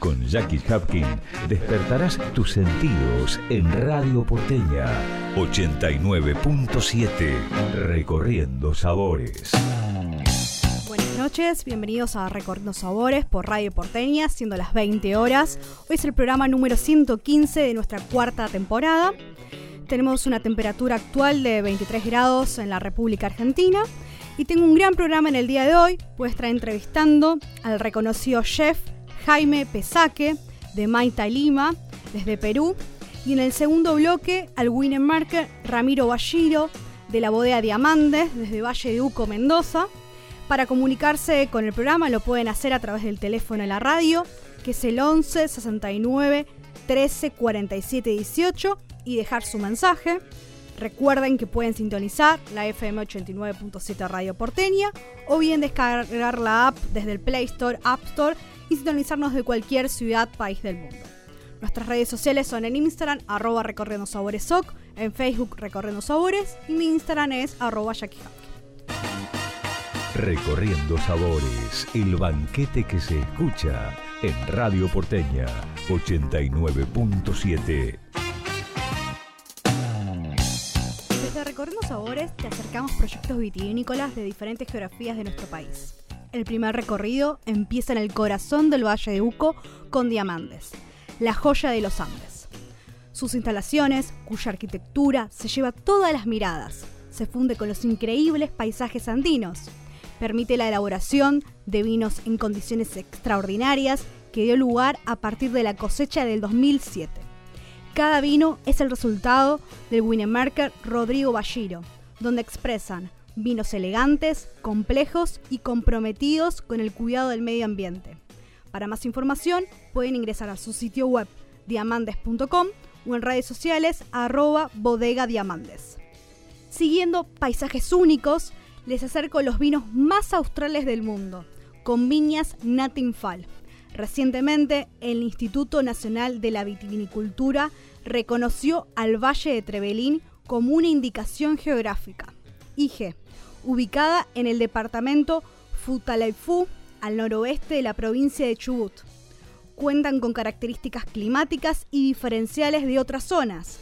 Con Jackie Hapkin despertarás tus sentidos en Radio Porteña 89.7 Recorriendo Sabores. Buenas noches, bienvenidos a Recorriendo Sabores por Radio Porteña, siendo las 20 horas. Hoy es el programa número 115 de nuestra cuarta temporada. Tenemos una temperatura actual de 23 grados en la República Argentina. Y tengo un gran programa en el día de hoy. Voy a estar entrevistando al reconocido chef Jaime Pesaque de Maita Lima, desde Perú. Y en el segundo bloque al winner marker Ramiro Balliro de la bodega Diamandes, desde Valle de Uco, Mendoza. Para comunicarse con el programa lo pueden hacer a través del teléfono de la radio, que es el 11 69 13 47 18, y dejar su mensaje. Recuerden que pueden sintonizar la FM 89.7 Radio Porteña o bien descargar la app desde el Play Store, App Store y sintonizarnos de cualquier ciudad, país del mundo. Nuestras redes sociales son en Instagram, arroba recorriendo sabores soc, en Facebook recorriendo sabores y mi Instagram es arroba Recorriendo sabores, el banquete que se escucha en Radio Porteña 89.7. Desde Recorriendo Sabores te acercamos proyectos vitivinícolas de diferentes geografías de nuestro país. El primer recorrido empieza en el corazón del Valle de Uco con Diamantes, la joya de los Andes. Sus instalaciones, cuya arquitectura se lleva todas las miradas, se funde con los increíbles paisajes andinos. Permite la elaboración de vinos en condiciones extraordinarias que dio lugar a partir de la cosecha del 2007. Cada vino es el resultado del winemaker Rodrigo Balliro, donde expresan vinos elegantes, complejos y comprometidos con el cuidado del medio ambiente. Para más información pueden ingresar a su sitio web diamantes.com o en redes sociales arroba bodega diamantes. Siguiendo paisajes únicos, les acerco los vinos más australes del mundo, con viñas Natinfal. Recientemente, el Instituto Nacional de la Vitivinicultura reconoció al Valle de Trevelín como una indicación geográfica. IG, ubicada en el departamento Futaleufú, al noroeste de la provincia de Chubut. Cuentan con características climáticas y diferenciales de otras zonas.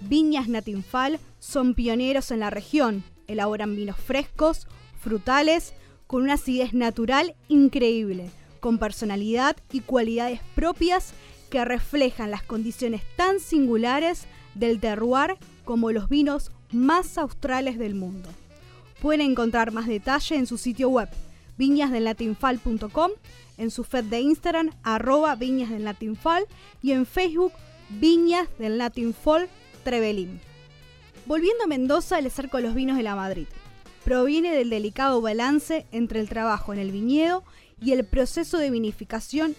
Viñas Natinfal son pioneros en la región, elaboran vinos frescos, frutales, con una acidez natural increíble, con personalidad y cualidades propias que reflejan las condiciones tan singulares del terroir como los vinos más australes del mundo. Pueden encontrar más detalle en su sitio web viñasdelnatinfal.com, en su feed de Instagram arroba viñas y en Facebook Viñas Trevelín. Volviendo a Mendoza, el cerco de los vinos de la Madrid. Proviene del delicado balance entre el trabajo en el viñedo y el proceso de vinificación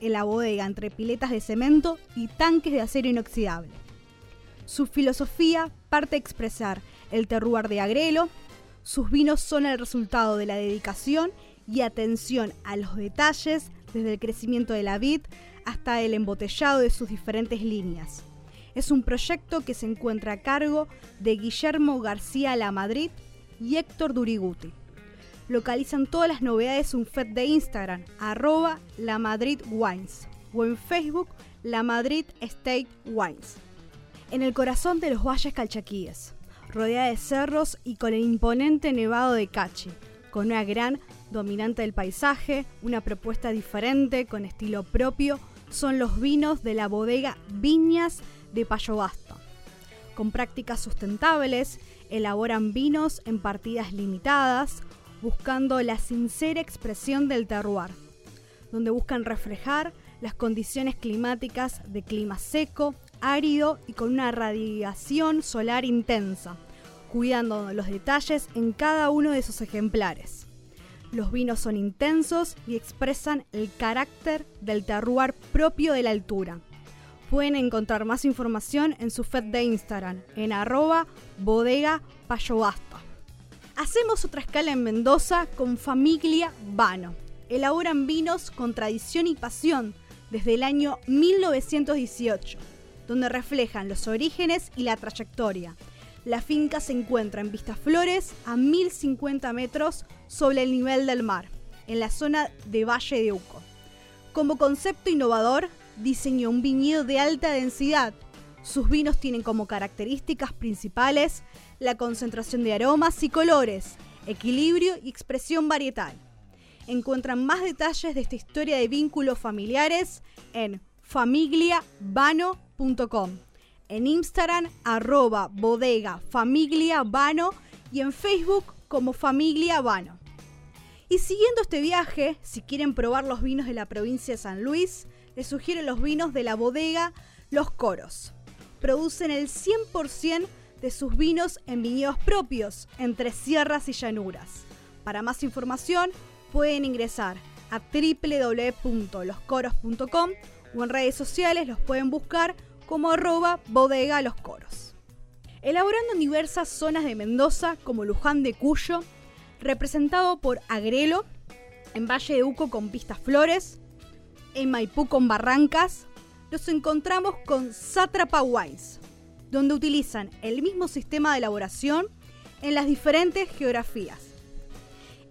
en la bodega entre piletas de cemento y tanques de acero inoxidable. Su filosofía parte de expresar el terroir de Agrelo, sus vinos son el resultado de la dedicación y atención a los detalles desde el crecimiento de la vid hasta el embotellado de sus diferentes líneas. Es un proyecto que se encuentra a cargo de Guillermo García La Madrid y Héctor Duriguti. Localizan todas las novedades en un feed de Instagram, arroba La Wines, o en Facebook, La Madrid State Wines. En el corazón de los valles calchaquíes rodeada de cerros y con el imponente nevado de Cachi, con una gran dominante del paisaje, una propuesta diferente con estilo propio, son los vinos de la bodega Viñas de Payobasto. Con prácticas sustentables, elaboran vinos en partidas limitadas, buscando la sincera expresión del terroir, donde buscan reflejar las condiciones climáticas de clima seco, árido y con una radiación solar intensa, cuidando los detalles en cada uno de sus ejemplares. Los vinos son intensos y expresan el carácter del terroir propio de la altura, Pueden encontrar más información en su feed de Instagram, en arroba bodega payobasta. Hacemos otra escala en Mendoza con Familia Vano. Elaboran vinos con tradición y pasión desde el año 1918, donde reflejan los orígenes y la trayectoria. La finca se encuentra en Vistaflores, a 1050 metros sobre el nivel del mar, en la zona de Valle de Uco. Como concepto innovador, diseñó un viñedo de alta densidad. Sus vinos tienen como características principales la concentración de aromas y colores, equilibrio y expresión varietal. Encuentran más detalles de esta historia de vínculos familiares en en Instagram arroba bodega familiavano y en Facebook como Familia Vano. Y siguiendo este viaje, si quieren probar los vinos de la provincia de San Luis, les sugiero los vinos de la bodega Los Coros. Producen el 100% de sus vinos en viñedos propios, entre sierras y llanuras. Para más información, pueden ingresar a www.loscoros.com o en redes sociales los pueden buscar como arroba bodega los coros. Elaborando en diversas zonas de Mendoza como Luján de Cuyo, representado por Agrelo, en Valle de Uco con Pistas Flores, en Maipú con Barrancas, nos encontramos con Satrapa Wines, donde utilizan el mismo sistema de elaboración en las diferentes geografías.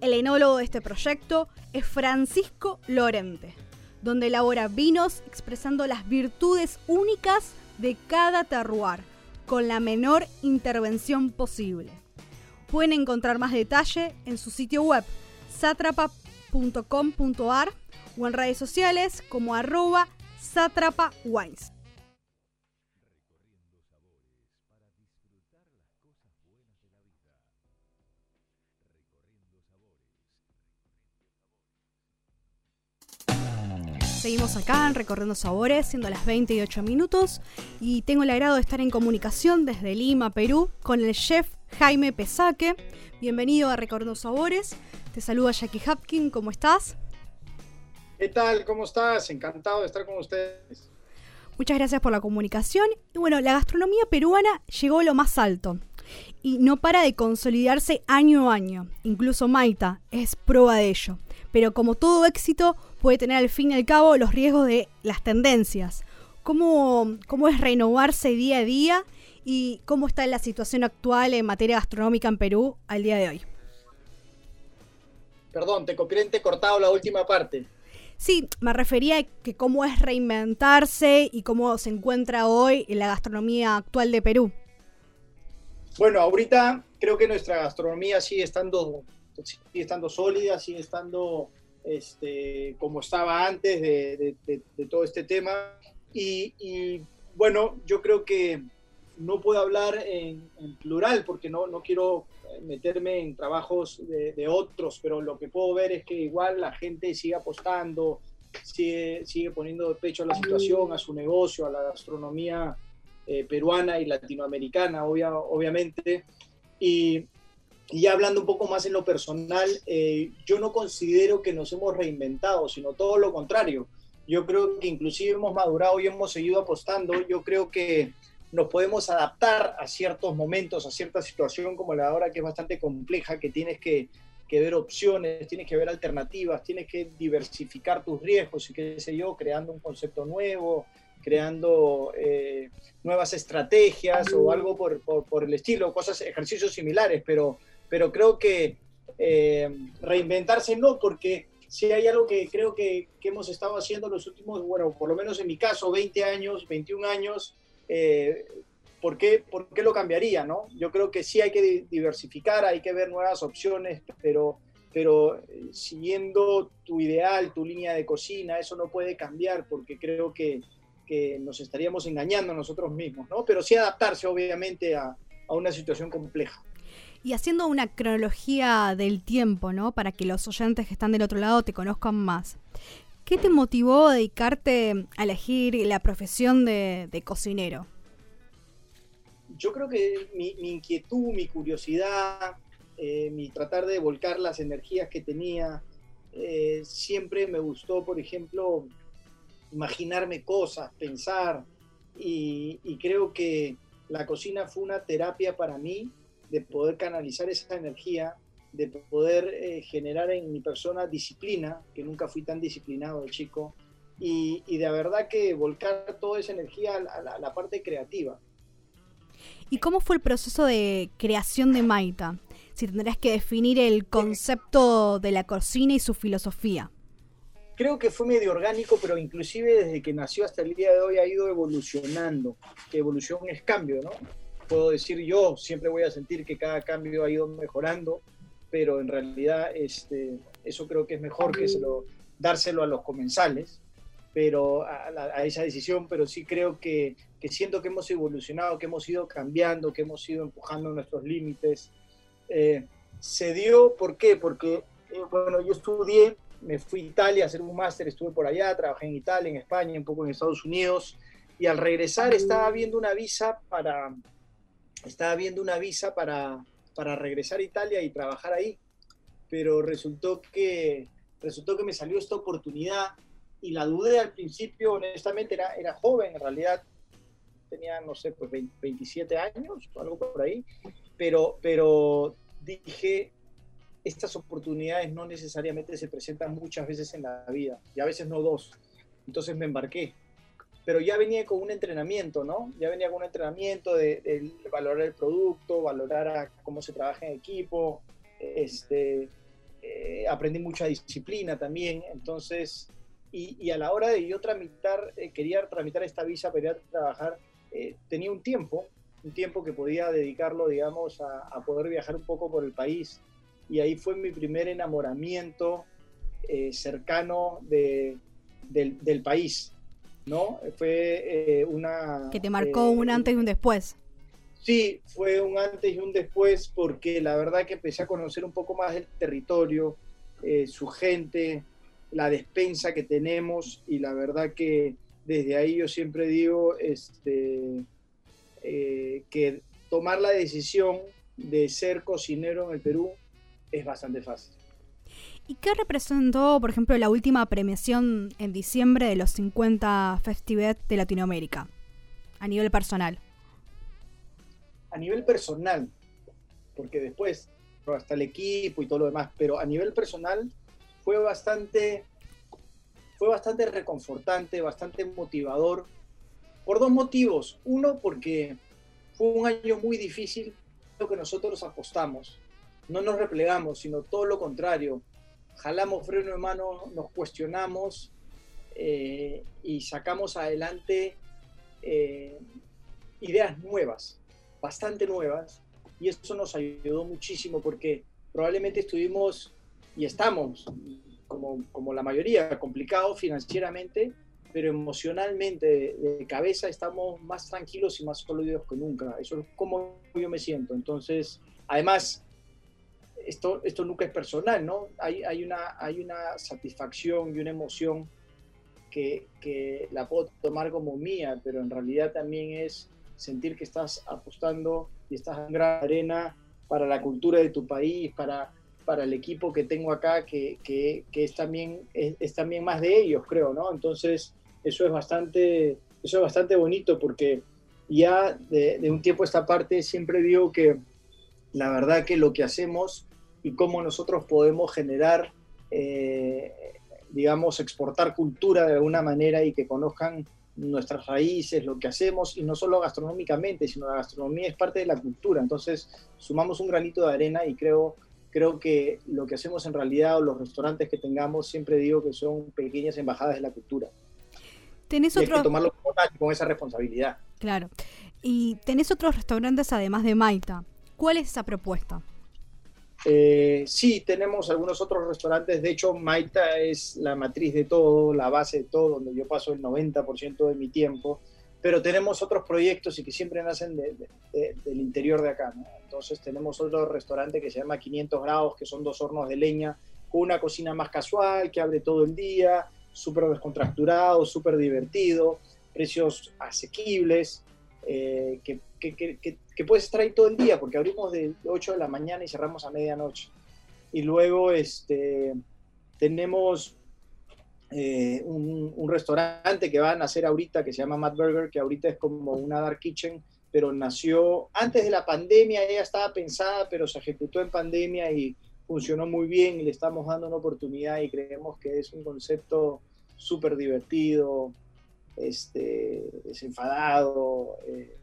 El enólogo de este proyecto es Francisco Lorente, donde elabora vinos expresando las virtudes únicas de cada terroir, con la menor intervención posible. Pueden encontrar más detalle en su sitio web satrapa.com.ar o en redes sociales como arroba satrapawines. Seguimos acá en Recorriendo Sabores, siendo las 28 minutos, y tengo el agrado de estar en comunicación desde Lima, Perú, con el chef Jaime Pesaque. Bienvenido a Recorriendo Sabores. Te saluda Jackie Hapkin, ¿cómo estás? ¿Qué tal? ¿Cómo estás? Encantado de estar con ustedes. Muchas gracias por la comunicación. Y bueno, la gastronomía peruana llegó a lo más alto y no para de consolidarse año a año. Incluso Maita es prueba de ello. Pero como todo éxito, puede tener al fin y al cabo los riesgos de las tendencias. ¿Cómo, cómo es renovarse día a día y cómo está la situación actual en materia gastronómica en Perú al día de hoy? Perdón, te copié te cortado la última parte. Sí, me refería a que cómo es reinventarse y cómo se encuentra hoy en la gastronomía actual de Perú. Bueno, ahorita creo que nuestra gastronomía sigue estando, sigue estando sólida, sigue estando este, como estaba antes de, todo este tema. Y, bueno, yo creo que no puedo hablar en, plural porque no, no quiero meterme en trabajos de, otros, pero lo que puedo ver es que igual la gente sigue apostando, sigue, sigue poniendo de pecho a la situación, a su negocio, a la gastronomía eh, peruana y latinoamericana, obviamente. Y, y hablando un poco más en lo personal, eh, yo no considero que nos hemos reinventado, sino todo lo contrario. Yo creo que inclusive hemos madurado y hemos seguido apostando. Yo creo que nos podemos adaptar a ciertos momentos, a cierta situación como la ahora, que es bastante compleja, que tienes que, que ver opciones, tienes que ver alternativas, tienes que diversificar tus riesgos y qué sé yo, creando un concepto nuevo, creando eh, nuevas estrategias o algo por, por, el estilo, cosas, ejercicios similares, pero pero creo que eh, reinventarse no, porque si hay algo que creo que, hemos estado haciendo los últimos, bueno, por lo menos en mi caso, 20 años, 21 años, eh, ¿por, qué, ¿por qué lo cambiaría? No? Yo creo que sí hay que diversificar, hay que ver nuevas opciones, pero, pero eh, siguiendo tu ideal, tu línea de cocina, eso no puede cambiar porque creo que, nos estaríamos engañando nosotros mismos, ¿no? Pero sí adaptarse, obviamente, a, a una situación compleja y haciendo una cronología del tiempo, ¿no? Para que los oyentes que están del otro lado te conozcan más. ¿Qué te motivó a dedicarte a elegir la profesión de, cocinero? Yo creo que mi, inquietud, mi curiosidad, eh, mi tratar de volcar las energías que tenía, eh, siempre me gustó, por ejemplo, imaginarme cosas, pensar, y, creo que la cocina fue una terapia para mí de poder canalizar esa energía, de poder eh, generar en mi persona disciplina, que nunca fui tan disciplinado de chico, y, de verdad que volcar toda esa energía a la, parte creativa. ¿Y cómo fue el proceso de creación de Maita? Si tendrías que definir el concepto de la cocina y su filosofía. Creo que fue medio orgánico, pero inclusive desde que nació hasta el día de hoy ha ido evolucionando. Que evolución es cambio, ¿no? Puedo decir yo, siempre voy a sentir que cada cambio ha ido mejorando, pero en realidad este, eso creo que es mejor que se lo, dárselo a los comensales pero a, esa decisión, pero sí creo que, que, siento que hemos evolucionado, que hemos ido cambiando, que hemos ido empujando nuestros límites. Eh, se dio, ¿por qué? Porque, eh, bueno, yo estudié, me fui a Italia a hacer un máster, estuve por allá, trabajé en Italia, en España, un poco en Estados Unidos, y al regresar estaba viendo una visa para, estaba viendo una visa para, para regresar a Italia y trabajar ahí, pero resultó que, resultó que me salió esta oportunidad y la dudé al principio, honestamente, era, era joven, en realidad tenía, no sé, pues 27 años o algo por ahí, pero, pero dije, estas oportunidades no necesariamente se presentan muchas veces en la vida, y a veces no dos. Entonces me embarqué. Pero ya venía con un entrenamiento, ¿no? Ya venía con un entrenamiento de, valorar el producto, valorar cómo se trabaja en equipo, este, eh, aprendí mucha disciplina también. Entonces, y, a la hora de yo tramitar, eh, quería tramitar esta visa para a trabajar, eh, tenía un tiempo, un tiempo que podía dedicarlo, digamos, a, poder viajar un poco por el país. Y ahí fue mi primer enamoramiento eh, cercano de, del, país, ¿no? Fue una... Que te marcó un antes y un después. Sí, fue un antes y un después porque la verdad que empecé a conocer un poco más el territorio, su gente, la despensa que tenemos y la verdad que desde ahí yo siempre digo este, eh, que tomar la decisión de ser cocinero en el Perú es bastante fácil. ¿Y qué representó, por ejemplo, la última premiación en diciembre de los 50 Festivet de Latinoamérica, a nivel personal? A nivel personal, porque después hasta el equipo y todo lo demás, pero a nivel personal fue bastante, fue bastante reconfortante, bastante motivador, por dos motivos. Uno, porque fue un año muy difícil, lo que nosotros apostamos. No nos replegamos, sino todo lo contrario. Jalamos freno de mano, nos cuestionamos eh, y sacamos adelante eh, ideas nuevas, bastante nuevas, y eso nos ayudó muchísimo porque probablemente estuvimos y estamos, como, como la mayoría, complicados financieramente, pero emocionalmente, de, cabeza, estamos más tranquilos y más sólidos que nunca. Eso es como yo me siento. Entonces, además, esto, esto nunca es personal, ¿no? Hay, hay, una, hay una satisfacción y una emoción que, que, la puedo tomar como mía, pero en realidad también es sentir que estás apostando y estás en gran arena para la cultura de tu país, para para el equipo que tengo acá, que, que, es, también, es, también más de ellos, creo, ¿no? Entonces, eso es bastante, eso es bastante bonito porque ya de, un tiempo a esta parte siempre digo que la verdad que lo que hacemos y cómo nosotros podemos generar, eh, digamos, exportar cultura de alguna manera y que conozcan nuestras raíces, lo que hacemos, y no solo gastronómicamente, sino la gastronomía es parte de la cultura. Entonces, sumamos un granito de arena y creo creo que lo que hacemos en realidad o los restaurantes que tengamos, siempre digo que son pequeñas embajadas de la cultura. ¿Tenés Hay que tomarlo con esa responsabilidad. Claro. Y tenés otros restaurantes además de Maita. ¿Cuál es esa propuesta? Eh, sí, tenemos algunos otros restaurantes. De hecho, Maita es la matriz de todo, la base de todo, donde yo paso el 90% de mi tiempo pero tenemos otros proyectos y que siempre nacen del interior de acá. Entonces tenemos otro restaurante que se llama 500 grados, que son dos hornos de leña, con una cocina más casual, que abre todo el día, súper descontracturado, súper divertido, precios asequibles, eh, que, que, que, puedes estar todo el día, porque abrimos de 8 de la mañana y cerramos a medianoche. Y luego este, tenemos eh, un, restaurante que van a hacer ahorita que se llama Matt Burger, que ahorita es como una dark kitchen, pero nació antes de la pandemia, ella estaba pensada, pero se ejecutó en pandemia y funcionó muy bien y le estamos dando una oportunidad y creemos que es un concepto súper divertido, este, desenfadado, eh,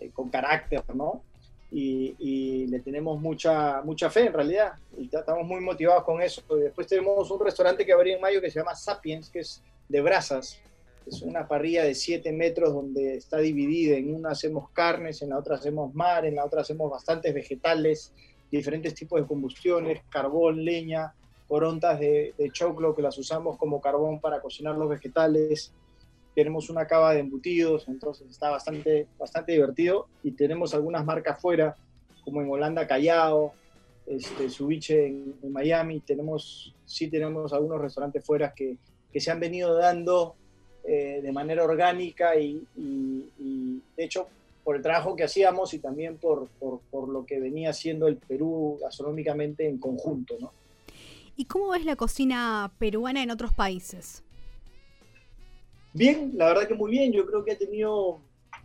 eh, con carácter, ¿no? Y, le tenemos mucha, mucha fe en realidad. Y estamos muy motivados con eso. después tenemos un restaurante que abrir en mayo que se llama Sapiens, que es de brasas. Es una parrilla de 7 metros donde está dividida. En una hacemos carnes, en la otra hacemos mar, en la otra hacemos bastantes vegetales, diferentes tipos de combustiones, carbón, leña, corontas de, de choclo que las usamos como carbón para cocinar los vegetales tenemos una cava de embutidos, entonces está bastante, bastante divertido y tenemos algunas marcas fuera, como en Holanda Callao, este, Subiche en, Miami, tenemos, sí tenemos algunos restaurantes fuera que, que se han venido dando eh, de manera orgánica y, de hecho por el trabajo que hacíamos y también por, por, lo que venía haciendo el Perú gastronómicamente en conjunto. ¿no? ¿Y cómo ves la cocina peruana en otros países? Bien, la verdad que muy bien. Yo creo que ha tenido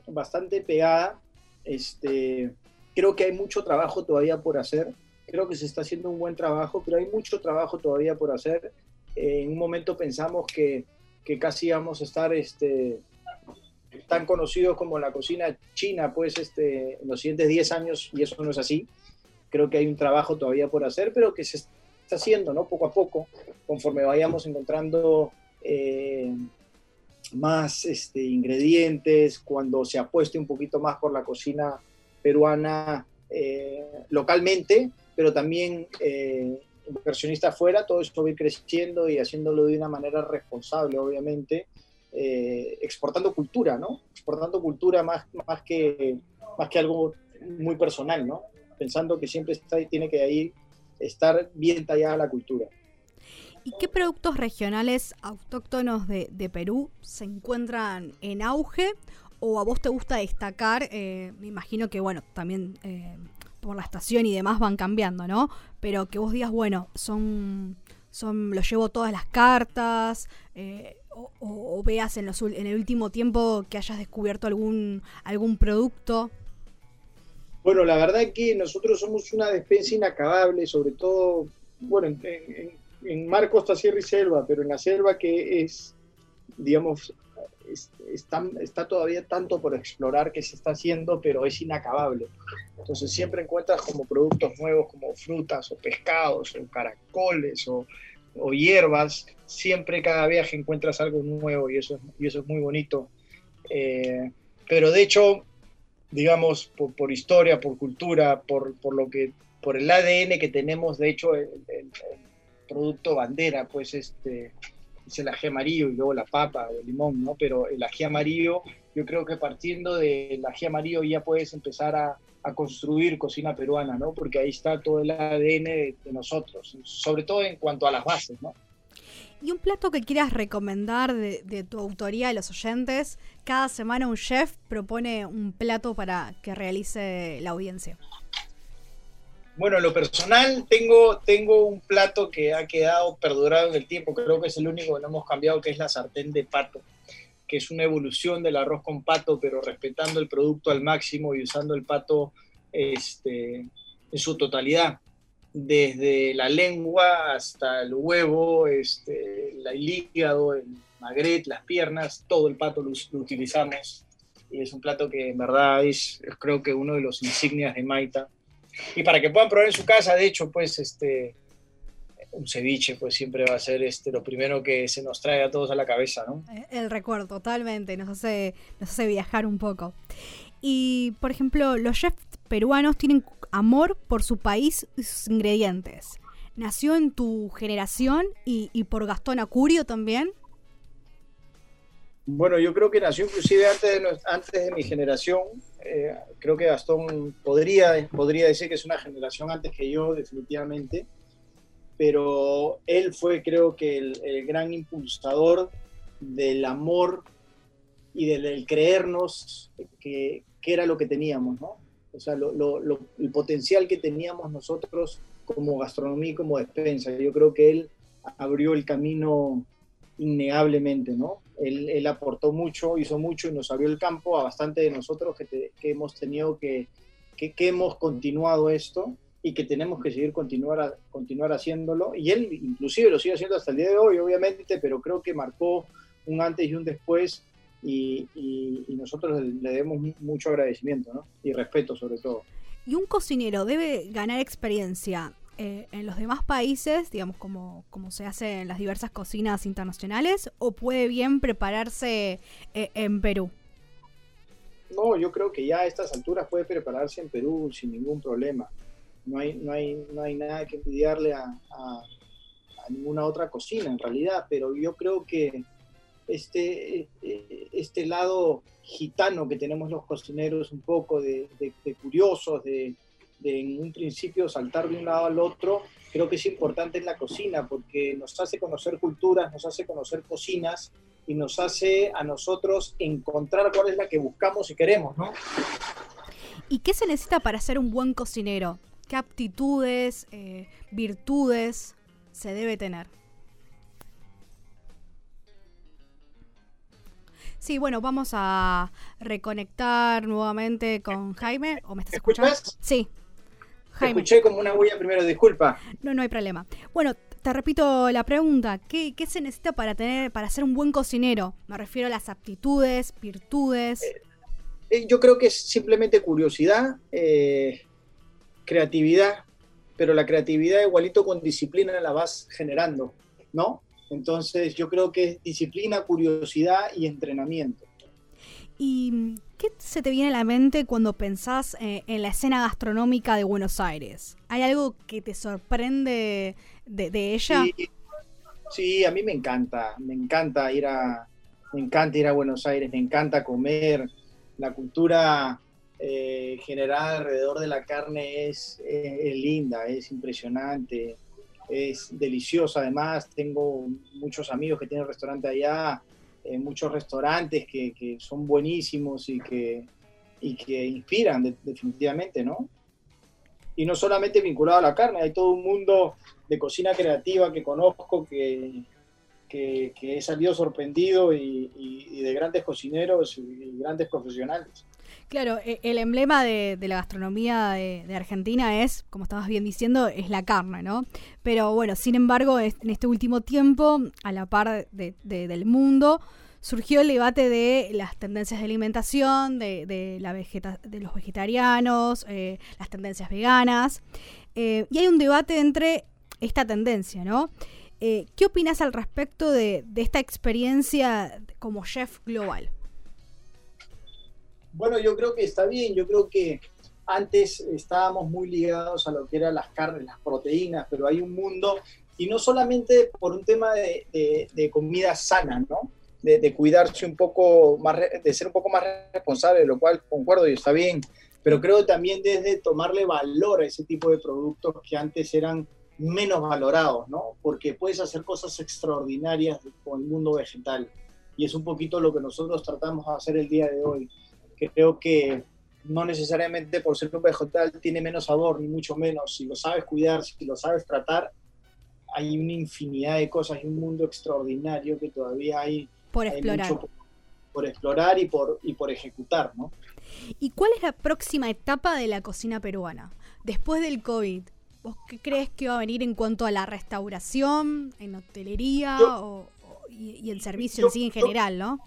bastante pegada. Este, creo que hay mucho trabajo todavía por hacer. Creo que se está haciendo un buen trabajo, pero hay mucho trabajo todavía por hacer. Eh, en un momento pensamos que, que, casi íbamos a estar este, tan conocidos como la cocina china, pues este, en los siguientes 10 años, y eso no es así. Creo que hay un trabajo todavía por hacer, pero que se está haciendo, ¿no? Poco a poco, conforme vayamos encontrando eh, más este, ingredientes, cuando se apueste un poquito más por la cocina peruana eh, localmente, pero también eh, inversionista afuera, todo esto va ir creciendo y haciéndolo de una manera responsable, obviamente, eh, exportando cultura, ¿no? Exportando cultura más, más, que, más que algo muy personal, ¿no? Pensando que siempre está, tiene que ahí estar bien tallada la cultura. ¿Y qué productos regionales autóctonos de, Perú se encuentran en auge? ¿O a vos te gusta destacar? Eh, me imagino que, bueno, también eh, por la estación y demás van cambiando, ¿no? Pero que vos digas, bueno, son, son los llevo todas las cartas, eh, o, veas en, los, en el último tiempo que hayas descubierto algún, algún producto. Bueno, la verdad es que nosotros somos una despensa inacabable, sobre todo, bueno, en, en mar, costa, sierra y selva, pero en la selva que es, digamos, está, todavía tanto por explorar que se está haciendo, pero es inacabable. Entonces siempre encuentras como productos nuevos, como frutas o pescados o caracoles o, hierbas. Siempre cada viaje encuentras algo nuevo y eso es, y eso es muy bonito. Eh, pero de hecho, digamos, por, historia, por cultura, por, por, lo que, por el ADN que tenemos, de hecho, el producto bandera, pues este es el ají amarillo y luego la papa o el limón, ¿no? Pero el ají amarillo, yo creo que partiendo del ají amarillo ya puedes empezar a, construir cocina peruana, ¿no? Porque ahí está todo el ADN de, nosotros, sobre todo en cuanto a las bases, ¿no? Y un plato que quieras recomendar de, de, tu autoría a los oyentes. Cada semana un chef propone un plato para que realice la audiencia. Bueno, en lo personal tengo, tengo un plato que ha quedado perdurado en el tiempo, creo que es el único que no hemos cambiado, que es la sartén de pato, que es una evolución del arroz con pato, pero respetando el producto al máximo y usando el pato este, en su totalidad, desde la lengua hasta el huevo, este, el hígado, el magret, las piernas, todo el pato lo, lo utilizamos. Y es un plato que en verdad es, creo que uno de los insignias de Maita y para que puedan probar en su casa, de hecho, pues este un ceviche pues siempre va a ser este lo primero que se nos trae a todos a la cabeza, ¿no? Eh, el recuerdo, totalmente, nos hace, nos hace viajar un poco. Y, por ejemplo, los chefs peruanos tienen amor por su país y sus ingredientes. ¿Nació en tu generación y, y por Gastón Acurio también? Bueno, yo creo que nació inclusive antes de, antes de mi generación. Eh, creo que Gastón podría, podría decir que es una generación antes que yo, definitivamente. Pero él fue, creo que, el, gran impulsador del amor y del, creernos que, que, era lo que teníamos, ¿no? O sea, el potencial que teníamos nosotros como gastronomía y como despensa. Yo creo que él abrió el camino innegablemente, ¿no? Él, aportó mucho, hizo mucho y nos abrió el campo a bastante de nosotros que, hemos tenido que, que, hemos continuado esto y que tenemos que seguir continuar, continuar haciéndolo. Y él inclusive lo sigue haciendo hasta el día de hoy, obviamente, pero creo que marcó un antes y un después y, nosotros le debemos mucho agradecimiento y respeto sobre todo. Y un cocinero debe ganar experiencia eh, en los demás países, digamos, como, como se hace en las diversas cocinas internacionales, o puede bien prepararse eh, en Perú? No, yo creo que ya a estas alturas puede prepararse en Perú sin ningún problema. No hay, no hay, no hay nada que envidiarle a, ninguna otra cocina en realidad, pero yo creo que este, este lado gitano que tenemos los cocineros, un poco de, curiosos, de, en un principio saltar de un lado al otro, creo que es importante en la cocina porque nos hace conocer culturas, nos hace conocer cocinas y nos hace a nosotros encontrar cuál es la que buscamos y queremos, ¿no? ¿Y qué se necesita para ser un buen cocinero? ¿Qué aptitudes, eh, virtudes se debe tener? Sí, bueno, vamos a reconectar nuevamente con Jaime. ¿O me estás escuchando? Sí. Jaime. Escuché como una huella primero, disculpa. No, no hay problema. Bueno, te repito la pregunta. ¿Qué, se necesita para tener, para ser un buen cocinero? Me refiero a las aptitudes, virtudes. Eh, eh, yo creo que es simplemente curiosidad, eh, creatividad, pero la creatividad igualito con disciplina la vas generando, ¿no? Entonces yo creo que es disciplina, curiosidad y entrenamiento. ¿Y qué se te viene a la mente cuando pensás eh, en la escena gastronómica de Buenos Aires? ¿Hay algo que te sorprende de, ella? Sí, a mí me encanta, me encanta ir a, me encanta ir a Buenos Aires, me encanta comer. La cultura eh, general alrededor de la carne es linda, es impresionante es deliciosa además, tengo muchos amigos que tienen restaurante allá, muchos restaurantes que, que, son buenísimos y que, y que inspiran definitivamente, ¿no? Y no solamente vinculado a la carne, hay todo un mundo de cocina creativa que conozco, que, que, he salido sorprendido y, de grandes cocineros y grandes profesionales. Claro, e, el emblema de, la gastronomía de, Argentina es, como estabas bien diciendo, es la carne, ¿no? Pero bueno, sin embargo, en este último tiempo, a la par del mundo, surgió el debate de las tendencias de alimentación, de, la de los vegetarianos, eh, las tendencias veganas. Eh, y hay un debate entre esta tendencia, ¿no? Eh, ¿Qué opinas al respecto de esta experiencia como chef global? Bueno, yo creo que está bien, yo creo que antes estábamos muy ligados a lo que eran las carnes, las proteínas, pero hay un mundo, y no solamente por un tema de, comida sana, ¿no? De, cuidarse un poco más, de ser un poco más responsable, lo cual concuerdo y está bien, pero creo también desde tomarle valor a ese tipo de productos que antes eran menos valorados, ¿no? Porque puedes hacer cosas extraordinarias con el mundo vegetal. Y es un poquito lo que nosotros tratamos de hacer el día de hoy creo que no necesariamente por ser un vegetal tiene menos sabor, ni mucho menos. Si lo sabes cuidar, si lo sabes tratar, hay una infinidad de cosas y un mundo extraordinario que todavía hay, por explorar. por, explorar y por, y por ejecutar, ¿no? ¿Y cuál es la próxima etapa de la cocina peruana? Después del COVID, ¿vos qué crees que va a venir en cuanto a la restauración, en hotelería y, el servicio en sí en general, no?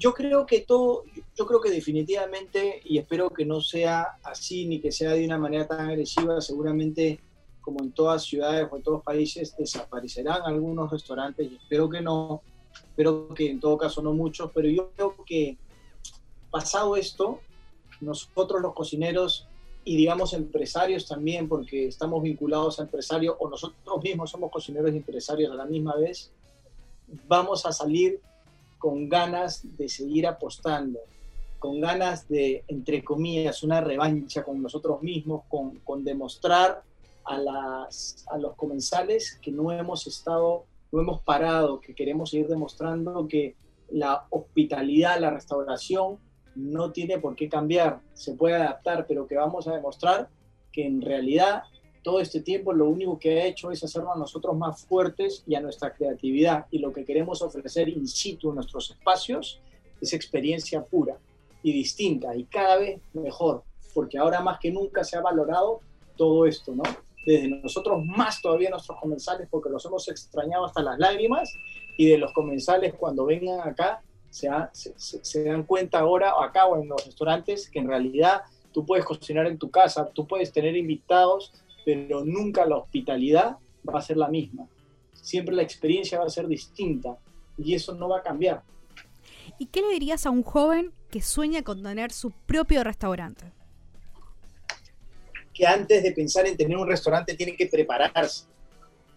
Yo creo que todo, yo creo que definitivamente, y espero que no sea así ni que sea de una manera tan agresiva, seguramente como en todas ciudades o en todos países desaparecerán algunos restaurantes y espero que no, espero que en todo caso no muchos, pero yo creo que pasado esto, nosotros los cocineros y digamos empresarios también, porque estamos vinculados a empresarios o nosotros mismos somos cocineros y empresarios a la misma vez, vamos a salir con ganas de seguir apostando, con ganas de, entre comillas, una revancha con nosotros mismos, con, con demostrar a, las, a los comensales que no hemos estado, no hemos parado, que queremos seguir demostrando que la hospitalidad, la restauración no tiene por qué cambiar, se puede adaptar, pero que vamos a demostrar que en realidad todo este tiempo lo único que ha hecho es hacernos a nosotros más fuertes y a nuestra creatividad. Y lo que queremos ofrecer in situ en nuestros espacios es experiencia pura y distinta y cada vez mejor, porque ahora más que nunca se ha valorado todo esto, ¿no? Desde nosotros más todavía nuestros comensales, porque los hemos extrañado hasta las lágrimas, y de los comensales cuando vengan acá, se, se, dan cuenta ahora acá o en los restaurantes que en realidad tú puedes cocinar en tu casa, tú puedes tener invitados, pero nunca la hospitalidad va a ser la misma. Siempre la experiencia va a ser distinta y eso no va a cambiar. ¿Y qué le dirías a un joven que sueña con tener su propio restaurante? Que antes de pensar en tener un restaurante tiene que prepararse,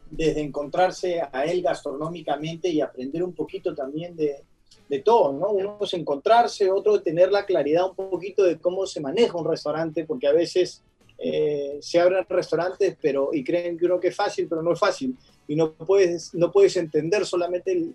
desde encontrarse a él gastronómicamente y aprender un poquito también de, de todo, ¿no? Uno es encontrarse, otro tener la claridad un poquito de cómo se maneja un restaurante, porque a veces eh, se abren restaurantes pero, y creen que uno que es fácil, pero no es fácil. Y no puedes, no puedes entender solamente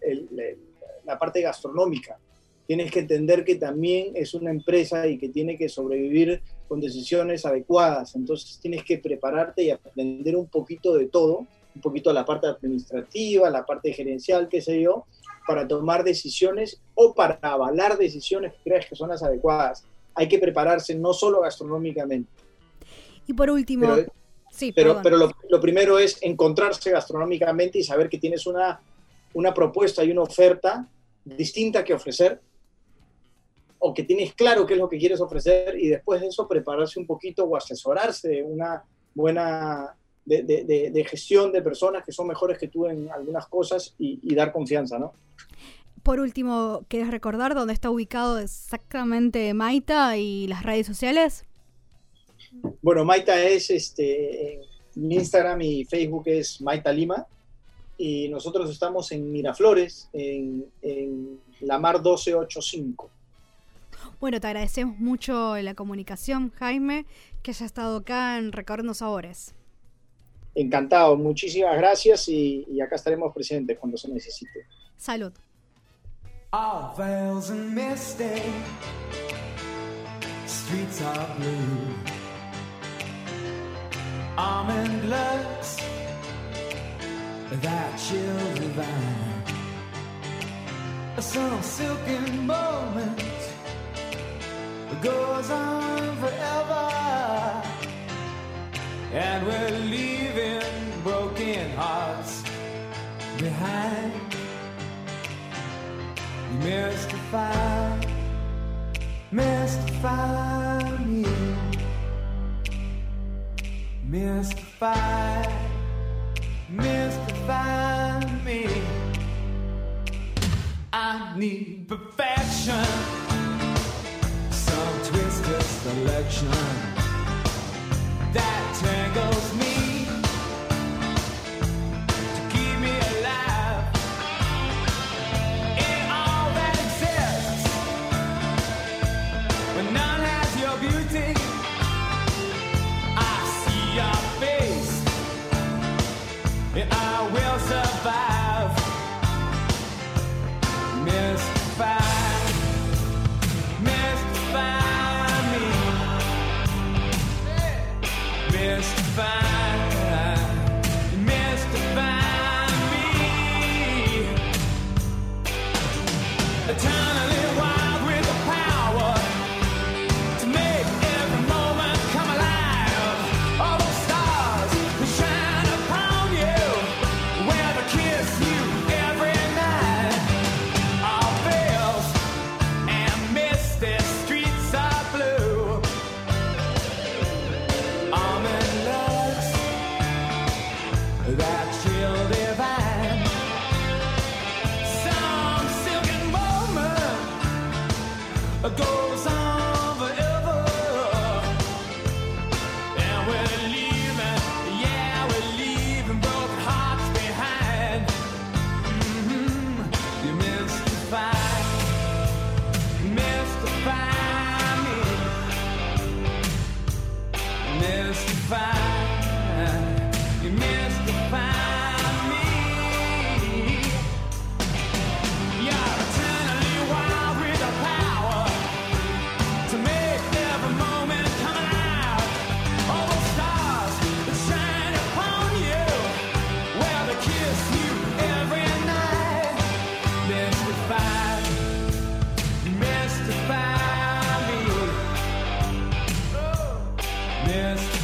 la parte gastronómica. Tienes que entender que también es una empresa y que tiene que sobrevivir con decisiones adecuadas. Entonces tienes que prepararte y aprender un poquito de todo, un poquito la parte administrativa, la parte gerencial, qué sé yo, para tomar decisiones o para avalar decisiones que creas que son las adecuadas. Hay que prepararse no solo gastronómicamente. Y por último, pero, sí, pero, pero lo, primero es encontrarse gastronómicamente y saber que tienes una, una propuesta y una oferta distinta que ofrecer o que tienes claro qué es lo que quieres ofrecer y después de eso prepararse un poquito o asesorarse de una buena de, gestión de personas que son mejores que tú en algunas cosas y, dar confianza, ¿no? Por último, ¿quieres recordar dónde está ubicado exactamente Maita y las redes sociales? Bueno, Maita es este, en Instagram y Facebook es Maita Lima y nosotros estamos en Miraflores, en, en la Mar 1285. Bueno, te agradecemos mucho la comunicación, Jaime, que haya estado acá en Recorriendo Sabores. Encantado, muchísimas gracias y, y acá estaremos presentes cuando se necesite. Salud. All veils and misty, streets are blue. Almond looks, that chill divine. Some silken moment goes on forever. and we're leaving broken hearts behind. Mystify, mystify me, mystify, mystify me. I need perfection, some twisted selection that tangles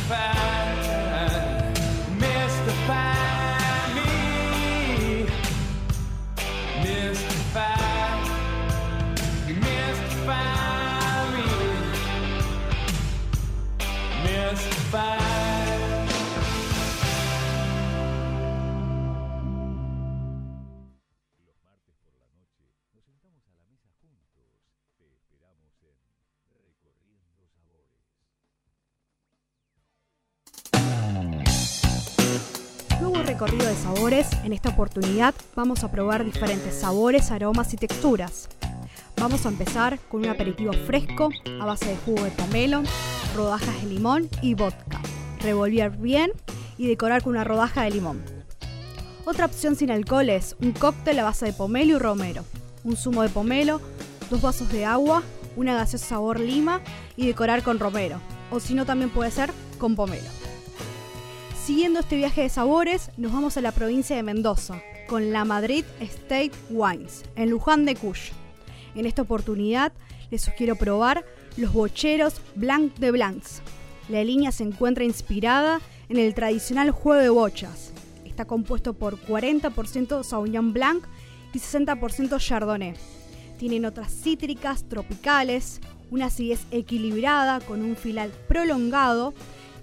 fast. En esta oportunidad vamos a probar diferentes sabores, aromas y texturas. Vamos a empezar con un aperitivo fresco a base de jugo de pomelo, rodajas de limón y vodka. Revolver bien y decorar con una rodaja de limón. Otra opción sin alcohol es un cóctel a base de pomelo y romero, un zumo de pomelo, dos vasos de agua, una gaseosa sabor lima y decorar con romero, o si no también puede ser con pomelo. Siguiendo este viaje de sabores, nos vamos a la provincia de Mendoza, con la Madrid State Wines, en Luján de Cuyo. En esta oportunidad les sugiero probar los bocheros Blanc de Blancs. La línea se encuentra inspirada en el tradicional juego de bochas. Está compuesto por 40% Sauvignon Blanc y 60% Chardonnay. Tiene notas cítricas, tropicales, una acidez equilibrada con un filal prolongado,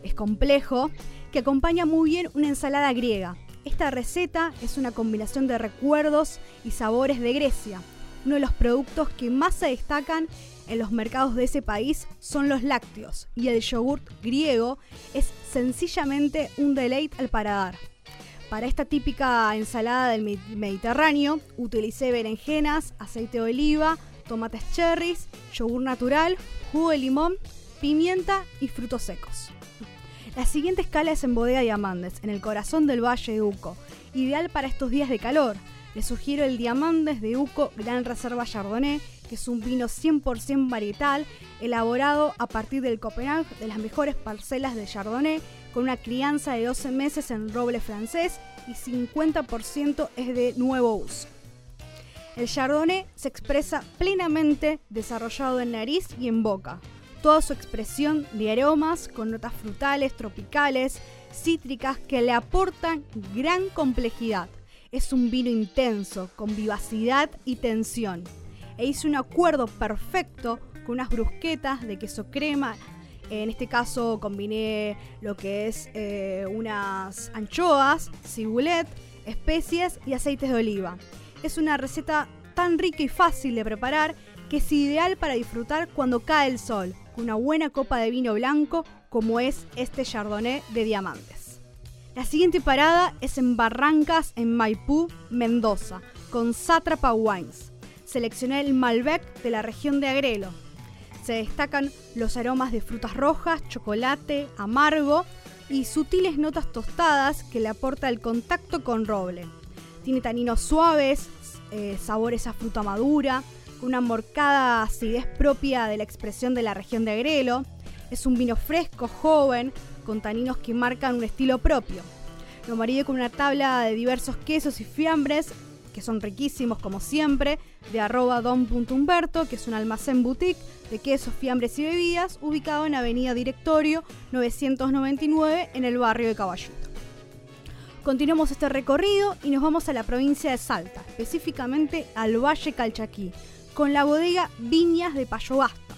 es complejo, que acompaña muy bien una ensalada griega. Esta receta es una combinación de recuerdos y sabores de Grecia. Uno de los productos que más se destacan en los mercados de ese país son los lácteos y el yogurt griego es sencillamente un deleite al paladar. Para esta típica ensalada del Me- Mediterráneo utilicé berenjenas, aceite de oliva, tomates cherries, yogur natural, jugo de limón, pimienta y frutos secos. La siguiente escala es en Bodega Diamandes, en el corazón del Valle de Uco, ideal para estos días de calor. Les sugiero el Diamandes de Uco Gran Reserva Chardonnay, que es un vino 100% varietal, elaborado a partir del Copenhague de las mejores parcelas de Chardonnay, con una crianza de 12 meses en roble francés y 50% es de nuevo uso. El Chardonnay se expresa plenamente desarrollado en nariz y en boca. Toda su expresión de aromas con notas frutales, tropicales, cítricas que le aportan gran complejidad. Es un vino intenso, con vivacidad y tensión. E hice un acuerdo perfecto con unas brusquetas de queso crema. En este caso combiné lo que es eh, unas anchoas, cibulet, especies y aceites de oliva. Es una receta tan rica y fácil de preparar que es ideal para disfrutar cuando cae el sol, con una buena copa de vino blanco como es este Chardonnay de diamantes. La siguiente parada es en Barrancas, en Maipú, Mendoza, con Sátrapa Wines. Seleccioné el Malbec de la región de Agrelo. Se destacan los aromas de frutas rojas, chocolate, amargo y sutiles notas tostadas que le aporta el contacto con roble. Tiene taninos suaves, eh, sabores a fruta madura, una morcada acidez propia de la expresión de la región de Agrelo. Es un vino fresco, joven, con taninos que marcan un estilo propio. Lo maridé con una tabla de diversos quesos y fiambres, que son riquísimos como siempre, de arroba don.humberto, que es un almacén boutique de quesos, fiambres y bebidas, ubicado en Avenida Directorio 999 en el barrio de Caballito. Continuamos este recorrido y nos vamos a la provincia de Salta, específicamente al Valle Calchaquí, con la bodega Viñas de Payogasta.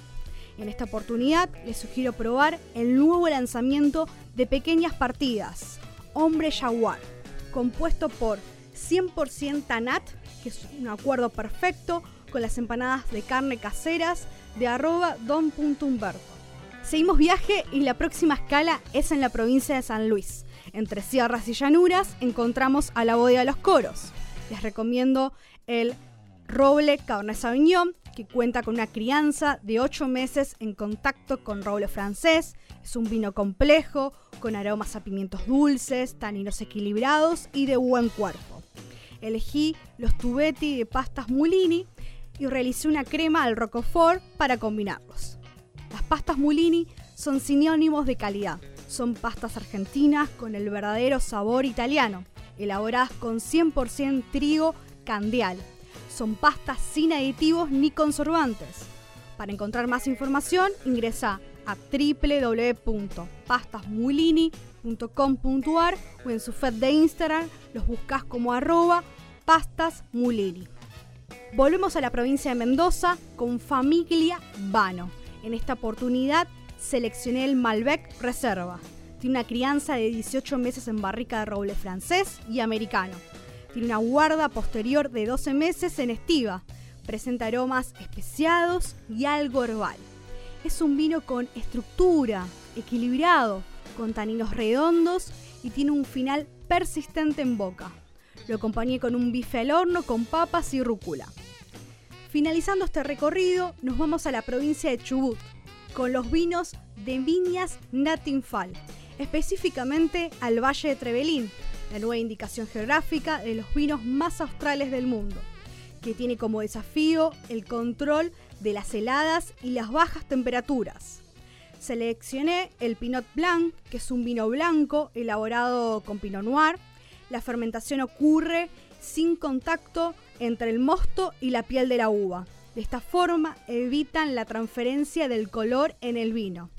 En esta oportunidad les sugiero probar el nuevo lanzamiento de Pequeñas Partidas, Hombre Jaguar, compuesto por 100% Tanat, que es un acuerdo perfecto con las empanadas de carne caseras de arroba don.humberto. Seguimos viaje y la próxima escala es en la provincia de San Luis. Entre sierras y llanuras encontramos a la bodega de los coros. Les recomiendo el roble Cabernet Sauvignon, que cuenta con una crianza de 8 meses en contacto con roble francés. Es un vino complejo, con aromas a pimientos dulces, taninos equilibrados y de buen cuerpo. Elegí los tubetti de pastas mulini y realicé una crema al roquefort para combinarlos. Las pastas mulini son sinónimos de calidad. Son pastas argentinas con el verdadero sabor italiano, elaboradas con 100% trigo candial. Son pastas sin aditivos ni conservantes. Para encontrar más información, ingresa a www.pastasmulini.com.ar o en su feed de Instagram los buscas como arroba pastasmulini. Volvemos a la provincia de Mendoza con Familia Vano. En esta oportunidad seleccioné el Malbec Reserva. Tiene una crianza de 18 meses en barrica de roble francés y americano. Tiene una guarda posterior de 12 meses en estiva. Presenta aromas especiados y algo herbal. Es un vino con estructura, equilibrado, con taninos redondos y tiene un final persistente en boca. Lo acompañé con un bife al horno con papas y rúcula. Finalizando este recorrido, nos vamos a la provincia de Chubut, con los vinos de Viñas Natinfal, específicamente al Valle de Trevelín, la nueva indicación geográfica de los vinos más australes del mundo, que tiene como desafío el control de las heladas y las bajas temperaturas. Seleccioné el Pinot Blanc, que es un vino blanco elaborado con Pinot Noir. La fermentación ocurre sin contacto entre el mosto y la piel de la uva. De esta forma evitan la transferencia del color en el vino.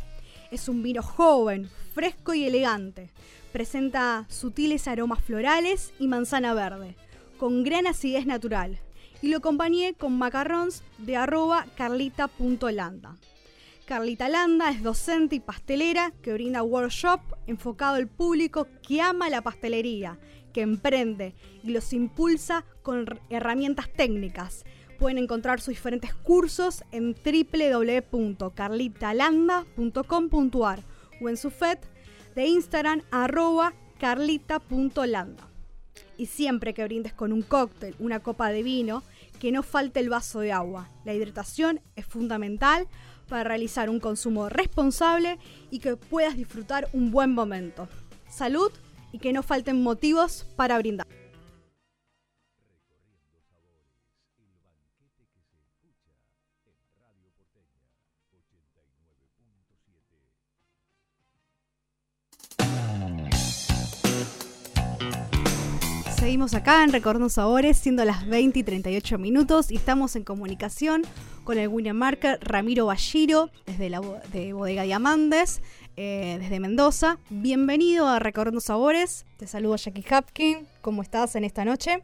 Es un vino joven, fresco y elegante. Presenta sutiles aromas florales y manzana verde, con gran acidez natural. Y lo acompañé con macarrons de arroba carlita.landa. Carlita Landa es docente y pastelera que brinda workshop enfocado al público que ama la pastelería, que emprende y los impulsa con herramientas técnicas. Pueden encontrar sus diferentes cursos en www.carlitalanda.com.ar o en su FED de Instagram arroba carlita.landa. Y siempre que brindes con un cóctel, una copa de vino, que no falte el vaso de agua. La hidratación es fundamental para realizar un consumo responsable y que puedas disfrutar un buen momento. Salud y que no falten motivos para brindar. Seguimos acá en Recordando Sabores, siendo las 20 y 38 minutos, y estamos en comunicación con el Marker Ramiro Balliro, desde la de Bodega Diamantes, eh, desde Mendoza. Bienvenido a Recordando Sabores. Te saludo Jackie Hapkin. ¿Cómo estás en esta noche?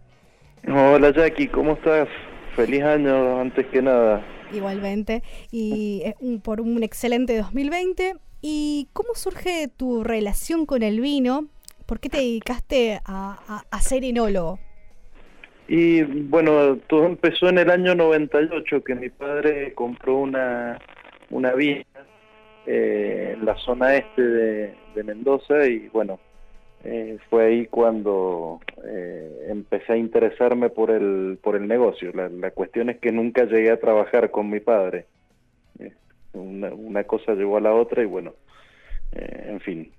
Hola Jackie, ¿cómo estás? Feliz año antes que nada. Igualmente. Y eh, un- por un excelente 2020. ¿Y cómo surge tu relación con el vino? ¿Por qué te dedicaste a, a- ser enólogo? Y bueno, todo empezó en el año 98 que mi padre compró una, una viña eh, en la zona este de, Mendoza y bueno, eh, fue ahí cuando eh, empecé a interesarme por el, por el negocio. La, la cuestión es que nunca llegué a trabajar con mi padre. Eh, una, una cosa llevó a la otra y bueno, eh, en fin.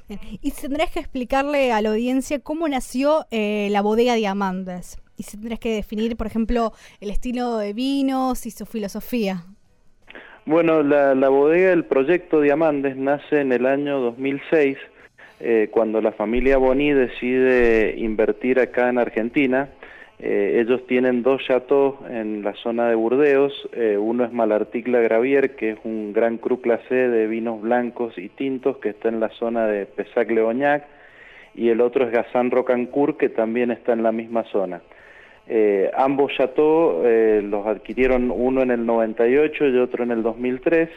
Y tendrás que explicarle a la audiencia cómo nació eh, la bodega Diamantes. Y si tendrás que definir, por ejemplo, el estilo de vinos y su filosofía. Bueno, la, la bodega, el proyecto Diamantes nace en el año 2006, eh, cuando la familia Boni decide invertir acá en Argentina. Eh, ellos tienen dos chateaux en la zona de Burdeos. Eh, uno es Malartic La Gravier, que es un gran cru classé de vinos blancos y tintos que está en la zona de Pesac Leognac. Y el otro es Gazan Rocancourt, que también está en la misma zona. Eh, ambos chateaux los adquirieron uno en el 98 y otro en el 2003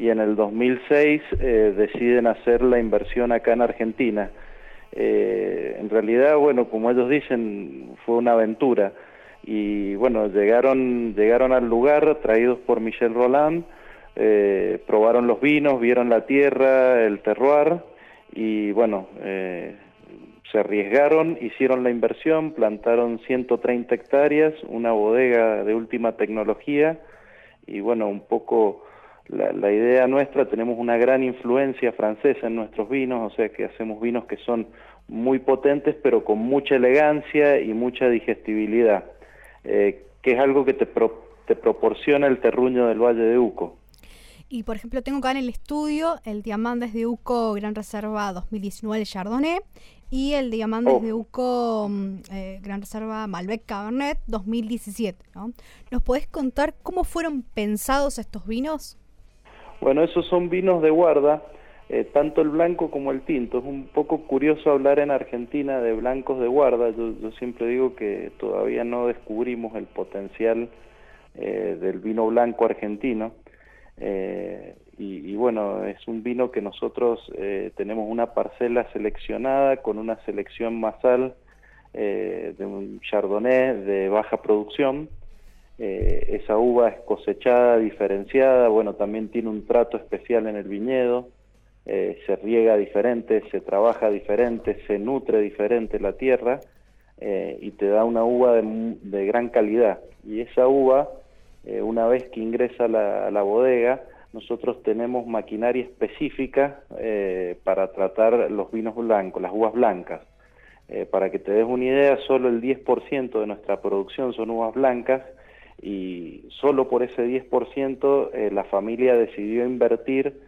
y en el 2006 eh, deciden hacer la inversión acá en Argentina. Eh, en realidad, bueno, como ellos dicen, fue una aventura. Y bueno, llegaron, llegaron al lugar traídos por Michel Roland, eh, probaron los vinos, vieron la tierra, el terroir y bueno, eh, se arriesgaron, hicieron la inversión, plantaron 130 hectáreas, una bodega de última tecnología y bueno, un poco la, la, idea nuestra, tenemos una gran influencia francesa en nuestros vinos, o sea que hacemos vinos que son muy potentes pero con mucha elegancia y mucha digestibilidad, eh, que es algo que te, pro, te proporciona el terruño del Valle de Uco. Y por ejemplo, tengo acá en el estudio el Diamantes de Uco Gran Reserva 2019 Chardonnay y el Diamantes oh. de Uco eh, Gran Reserva Malbec Cabernet 2017. ¿no? ¿Nos podés contar cómo fueron pensados estos vinos? Bueno, esos son vinos de guarda, eh, tanto el blanco como el tinto. Es un poco curioso hablar en Argentina de blancos de guarda. Yo, siempre digo que todavía no descubrimos el potencial eh, del vino blanco argentino. Eh, y, y, bueno, es un vino que nosotros eh, tenemos una parcela seleccionada con una selección masal eh, de un chardonnay de baja producción. Eh, esa uva es cosechada, diferenciada, bueno, también tiene un trato especial en el viñedo, se riega diferente, se trabaja diferente, se nutre diferente la tierra y te da una uva de, de gran calidad. Y esa uva, una vez que ingresa a la, a la bodega, nosotros tenemos maquinaria específica eh, para tratar los vinos blancos, las uvas blancas. Eh, para que te des una idea, solo el 10% de nuestra producción son uvas blancas y solo por ese 10% eh, la familia decidió invertir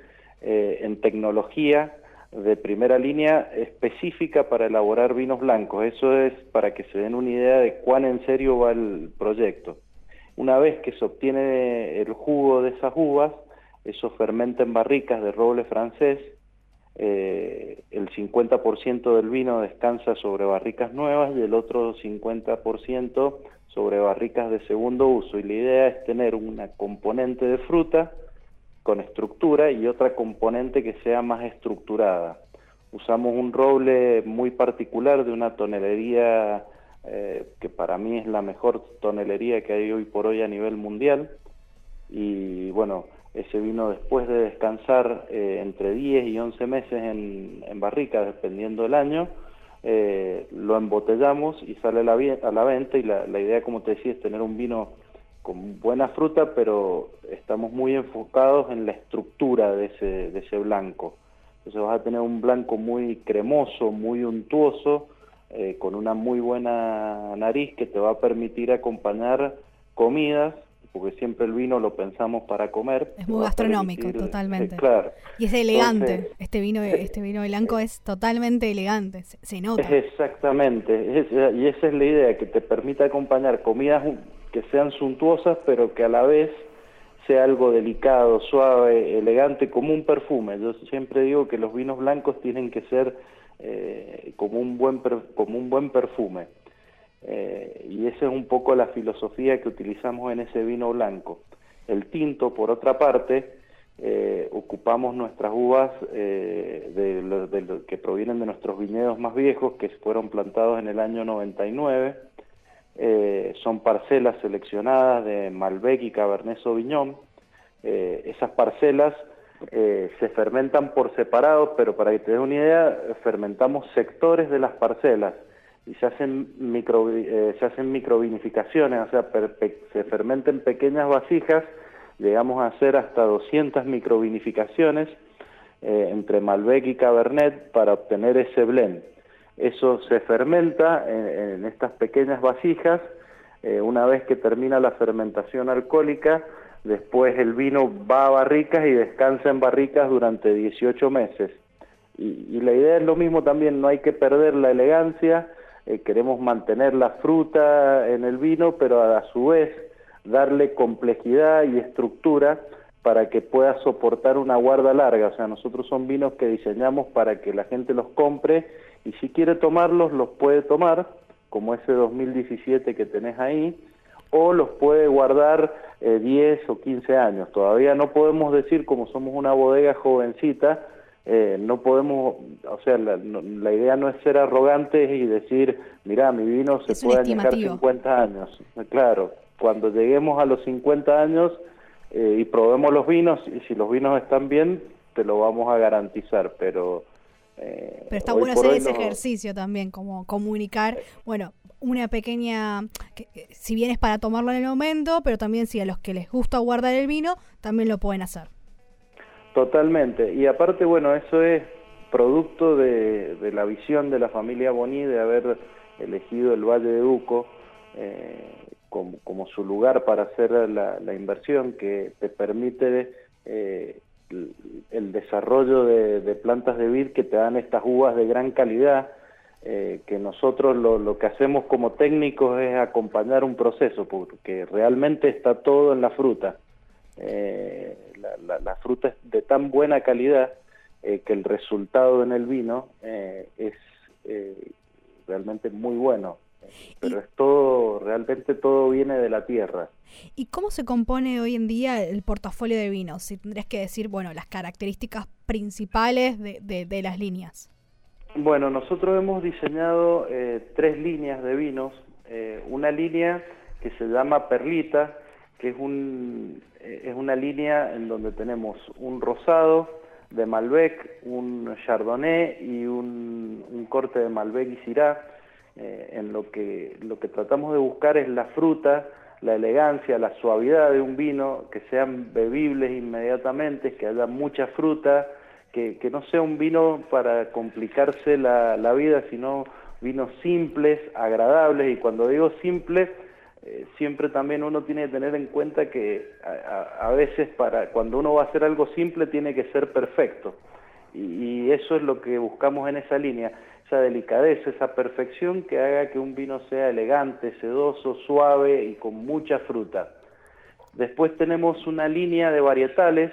en tecnología de primera línea específica para elaborar vinos blancos. Eso es para que se den una idea de cuán en serio va el proyecto. Una vez que se obtiene el jugo de esas uvas, eso fermenta en barricas de roble francés, eh, el 50% del vino descansa sobre barricas nuevas y el otro 50% sobre barricas de segundo uso. Y la idea es tener una componente de fruta con estructura y otra componente que sea más estructurada. Usamos un roble muy particular de una tonelería eh, que para mí es la mejor tonelería que hay hoy por hoy a nivel mundial. Y bueno, ese vino después de descansar eh, entre 10 y 11 meses en, en barricas, dependiendo del año, eh, lo embotellamos y sale a la, venta y la, la, idea, como te decía, es tener un vino con buena fruta, pero estamos muy enfocados en la estructura de ese, de ese blanco. Entonces vas a tener un blanco muy cremoso, muy untuoso, eh, con una muy buena nariz que te va a permitir acompañar comidas porque siempre el vino lo pensamos para comer. Es muy gastronómico, totalmente. claro. Y es elegante. este vino este vino blanco es totalmente elegante, se, nota. Exactamente, y esa es la idea, que te permita acompañar comidas que sean suntuosas, pero que a la vez sea algo delicado, suave, elegante, como un perfume. Yo siempre digo que los vinos blancos tienen que ser eh, como, un buen, como un buen perfume. Eh, y esa es un poco la filosofía que utilizamos en ese vino blanco. El tinto, por otra parte, eh, ocupamos nuestras uvas eh, de, que provienen de nuestros viñedos más viejos, que fueron plantados en el año 99. son parcelas seleccionadas de Malbec y Cabernet Sauvignon. esas parcelas se fermentan por separado, pero para que te des una idea, fermentamos sectores de las parcelas y se hacen micro eh, se hacen microvinificaciones, o sea, se fermentan pequeñas vasijas, llegamos a hacer hasta 200 microvinificaciones eh, entre Malbec y Cabernet para obtener ese blend. Eso se fermenta en, estas pequeñas vasijas, eh, una vez que termina la fermentación alcohólica, después el vino va a barricas y descansa en barricas durante 18 meses. Y, y la idea es lo mismo también, no hay que perder la elegancia, eh, queremos mantener la fruta en el vino, pero a su vez darle complejidad y estructura para que pueda soportar una guarda larga. O sea, nosotros son vinos que diseñamos para que la gente los compre y si quiere tomarlos, los puede tomar, como ese 2017 que tenés ahí, o los puede guardar 10 eh, o 15 años. Todavía no podemos decir, como somos una bodega jovencita, eh, no podemos, o sea, la, idea no es ser arrogantes y decir, mira, mi vino se puede añejar 50 años. Claro, cuando lleguemos a los 50 años eh, y probemos los vinos, y si los vinos están bien, te lo vamos a garantizar, pero... Eh, pero está bueno hacer ese ejercicio también, como comunicar, bueno, una pequeña, que, si bien es para tomarlo en el momento, pero también si a los que les gusta guardar el vino, también lo pueden hacer. Totalmente. Y aparte, bueno, eso es producto de, la visión de la familia Boni de haber elegido el Valle de Uco eh, como, su lugar para hacer la, inversión que te permite eh, el, desarrollo de, plantas de vid que te dan estas uvas de gran calidad, eh, que nosotros lo, que hacemos como técnicos es acompañar un proceso, porque realmente está todo en la fruta. Eh, la, fruta es de tan buena calidad eh, que el resultado en el vino eh, es realmente muy bueno. Pero es todo, realmente todo viene de la tierra. ¿Y cómo se compone hoy en día el portafolio de vinos? Si tendrías que decir, bueno, las características principales de, de- de las líneas. Bueno, nosotros hemos diseñado eh, tres líneas de vinos. Eh, una línea que se llama Perlita, que es, un, eh, es una línea en donde tenemos un rosado de Malbec, un Chardonnay y un, un corte de Malbec y Syrah. Eh, en lo que, lo que tratamos de buscar es la fruta, la elegancia, la suavidad de un vino, que sean bebibles inmediatamente, que haya mucha fruta, que, que no sea un vino para complicarse la, la vida, sino vinos simples, agradables, y cuando digo simple, eh, siempre también uno tiene que tener en cuenta que a, veces para cuando uno va a hacer algo simple tiene que ser perfecto, y, eso es lo que buscamos en esa línea, esa delicadeza, esa perfección que haga que un vino sea elegante, sedoso, suave y con mucha fruta. Después tenemos una línea de varietales,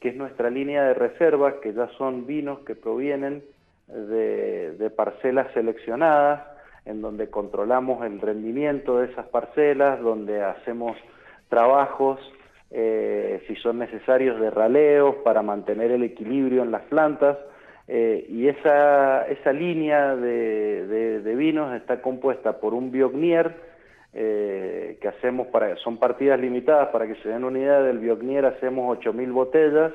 que es nuestra línea de reserva, que ya son vinos que provienen de parcelas seleccionadas, en donde controlamos el rendimiento de esas parcelas, donde hacemos trabajos, eh, si son necesarios, de raleos para mantener el equilibrio en las plantas. eh, y esa, esa línea de, de- vinos está compuesta por un Biognier, eh, que hacemos para, son partidas limitadas, para que se den una idea del Biognier hacemos 8.000 botellas,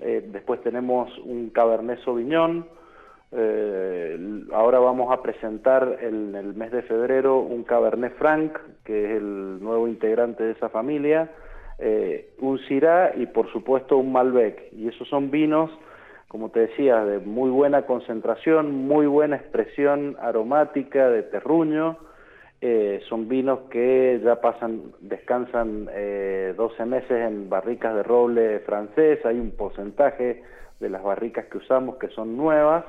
eh, después tenemos un Cabernet Sauvignon, eh, ahora vamos a presentar en el mes de febrero un Cabernet Franc, que es el nuevo integrante de esa familia, eh, un Syrah y por supuesto un Malbec. Y esos son vinos, como te decía, de muy buena concentración, muy buena expresión aromática de terruño. Eh, son vinos que ya pasan, descansan eh, 12 meses en barricas de roble francés. Hay un porcentaje de las barricas que usamos que son nuevas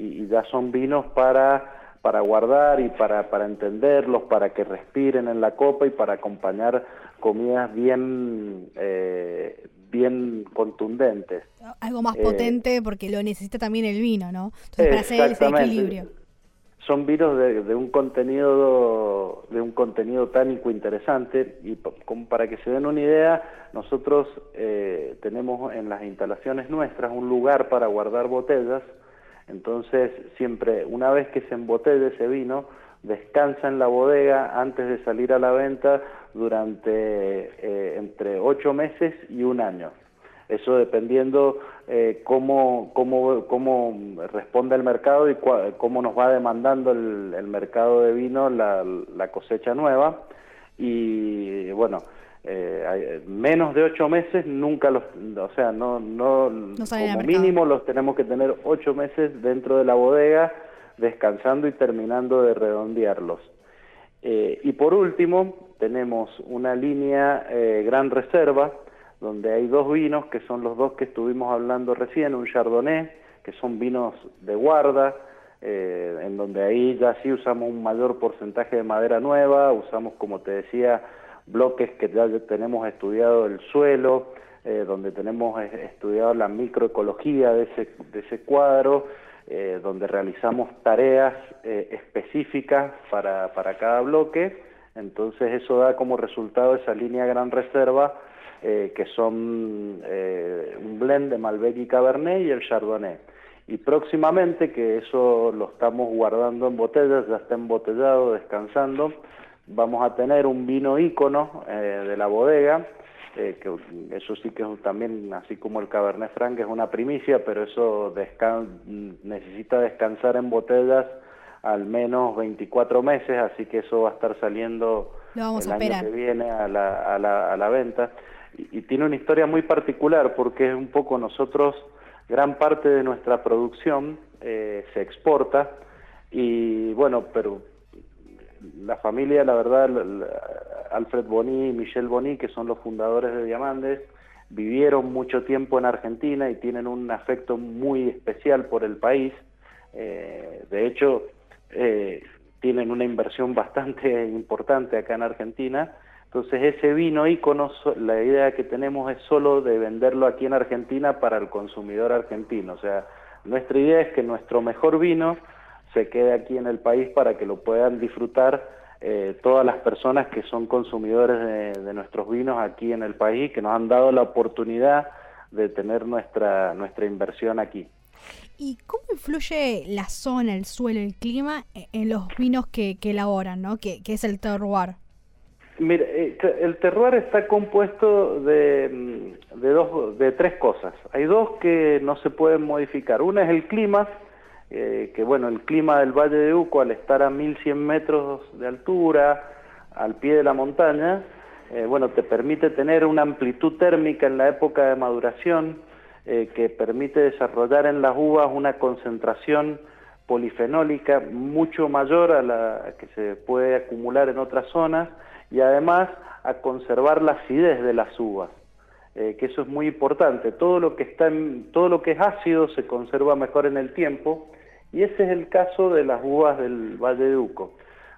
y, y ya son vinos para, para guardar y para, para entenderlos, para que respiren en la copa y para acompañar comidas bien, eh, bien contundentes. Algo más Eh, potente porque lo necesita también el vino, ¿no? Entonces, para hacer ese equilibrio. Son vinos de, de un contenido de un contenido tánico interesante y como para que se den una idea, nosotros eh, tenemos en las instalaciones nuestras un lugar para guardar botellas, entonces siempre una vez que se embotella ese vino descansa en la bodega antes de salir a la venta durante eh, entre ocho meses y un año. Eso dependiendo eh, cómo, cómo, cómo responde el mercado y cua- cómo nos va demandando el, el mercado de vino la, la cosecha nueva. Y bueno, eh, hay- menos de ocho meses nunca los, o sea, no, no, como mínimo los tenemos que tener ocho meses dentro de la bodega descansando y terminando de redondearlos. Eh, y por último, tenemos una línea eh, Gran Reserva, donde hay dos vinos, que son los dos que estuvimos hablando recién, un Chardonnay, que son vinos de guarda, eh, en donde ahí ya sí usamos un mayor porcentaje de madera nueva, usamos, como te decía, bloques que ya tenemos estudiado el suelo, eh, donde tenemos estudiado la microecología de ese, cuadro, eh, donde realizamos tareas eh, específicas para, para cada bloque. Entonces eso da como resultado esa línea Gran Reserva, que son un blend de Malbec y Cabernet y el Chardonnay. Y próximamente, que eso lo estamos guardando en botellas, ya está embotellado, descansando, vamos a tener un vino ícono eh, de la bodega, eh, que eso sí que es también, así como el Cabernet Franc, es una primicia, pero eso descan- necesita descansar en botellas al menos 24 meses, así que eso va a estar saliendo el año esperar. que viene a la, a la, a la venta. Y, y tiene una historia muy particular porque es un poco nosotros, gran parte de nuestra producción eh, se exporta y bueno, pero la familia, la verdad, Alfred Boni y Michel Boni, que son los fundadores de Diamandes, vivieron mucho tiempo en Argentina y tienen un afecto muy especial por el país. Eh, de hecho, eh, tienen una inversión bastante importante acá en Argentina. Entonces ese vino ícono, la idea que tenemos es solo de venderlo aquí en Argentina para el consumidor argentino. O sea, nuestra idea es que nuestro mejor vino se quede aquí en el país para que lo puedan disfrutar eh, todas las personas que son consumidores de, de, nuestros vinos aquí en el país, que nos han dado la oportunidad de tener nuestra, nuestra inversión aquí. ¿Y cómo influye la zona, el suelo, el clima en los vinos que, que elaboran, ¿no? que, que es el terroir? Mira, eh, el terroir está compuesto de, de, dos, de tres cosas. Hay dos que no se pueden modificar. Una es el clima, eh, que bueno, el clima del Valle de Uco, al estar a 1100 metros de altura, al pie de la montaña, eh, bueno, te permite tener una amplitud térmica en la época de maduración eh, que permite desarrollar en las uvas una concentración polifenólica mucho mayor a la que se puede acumular en otras zonas y además a conservar la acidez de las uvas, eh, que eso es muy importante. Todo lo que está en, todo lo que es ácido se conserva mejor en el tiempo y ese es el caso de las uvas del Valle de Uco.